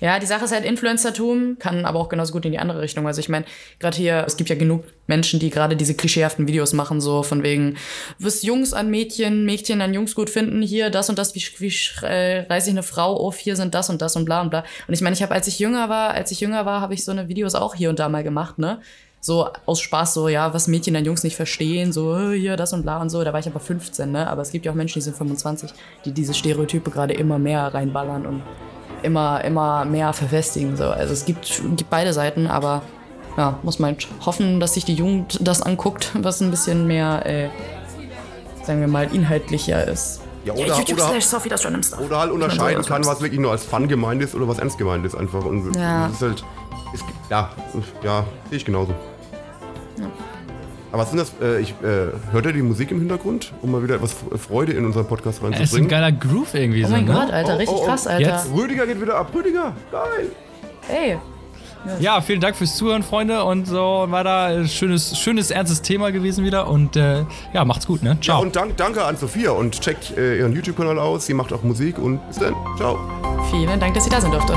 Ja, die Sache ist halt Influencertum, kann aber auch genauso gut in die andere Richtung. Also ich meine, gerade hier, es gibt ja genug Menschen, die gerade diese klischeehaften Videos machen, so von wegen, was Jungs an Mädchen, Mädchen an Jungs gut finden, hier das und das, wie, wie äh, reiße ich eine Frau auf, hier sind das und das und bla und bla. Und ich meine, ich habe, als ich jünger war, als ich jünger war, habe ich so eine Videos auch hier und da mal gemacht, ne? So aus Spaß, so, ja, was Mädchen an Jungs nicht verstehen, so, äh, hier, das und bla und so. Da war ich aber 15, ne? Aber es gibt ja auch Menschen, die sind 25, die diese Stereotype gerade immer mehr reinballern und immer, immer mehr verfestigen. So. Also es gibt, gibt beide Seiten, aber ja, muss man halt hoffen, dass sich die Jugend das anguckt, was ein bisschen mehr, äh, sagen wir mal, inhaltlicher ist. Ja, Ja, oder, YouTube oder, Sophie das im Stuff. oder halt unterscheiden so, kann, was wirklich nur als Fun gemeint ist oder was ernst gemeint ist einfach. Und Ja. das ist halt, gibt- ja, ja, sehe ich genauso. Aber was sind das? Äh, ich, äh, hört ihr die Musik im Hintergrund, um mal wieder etwas Freude in unseren Podcast Es ist ein reinzubringen? geiler Groove irgendwie Oh so, mein ne? Gott, Alter, Oh, richtig oh, oh. krass, Alter. Jetzt? Rüdiger geht wieder ab. Rüdiger, geil. Ey, Ja, vielen Dank fürs Zuhören, Freunde. Und so weiter. Schönes, schönes, ernstes Thema gewesen wieder. Und äh, ja, macht's gut, ne? Ciao. Ja, und dank, danke an Sophia und checkt äh, ihren YouTube-Kanal aus. Sie macht auch Musik und bis dann. Ciao. vielen Dank, dass ihr da sein durfte.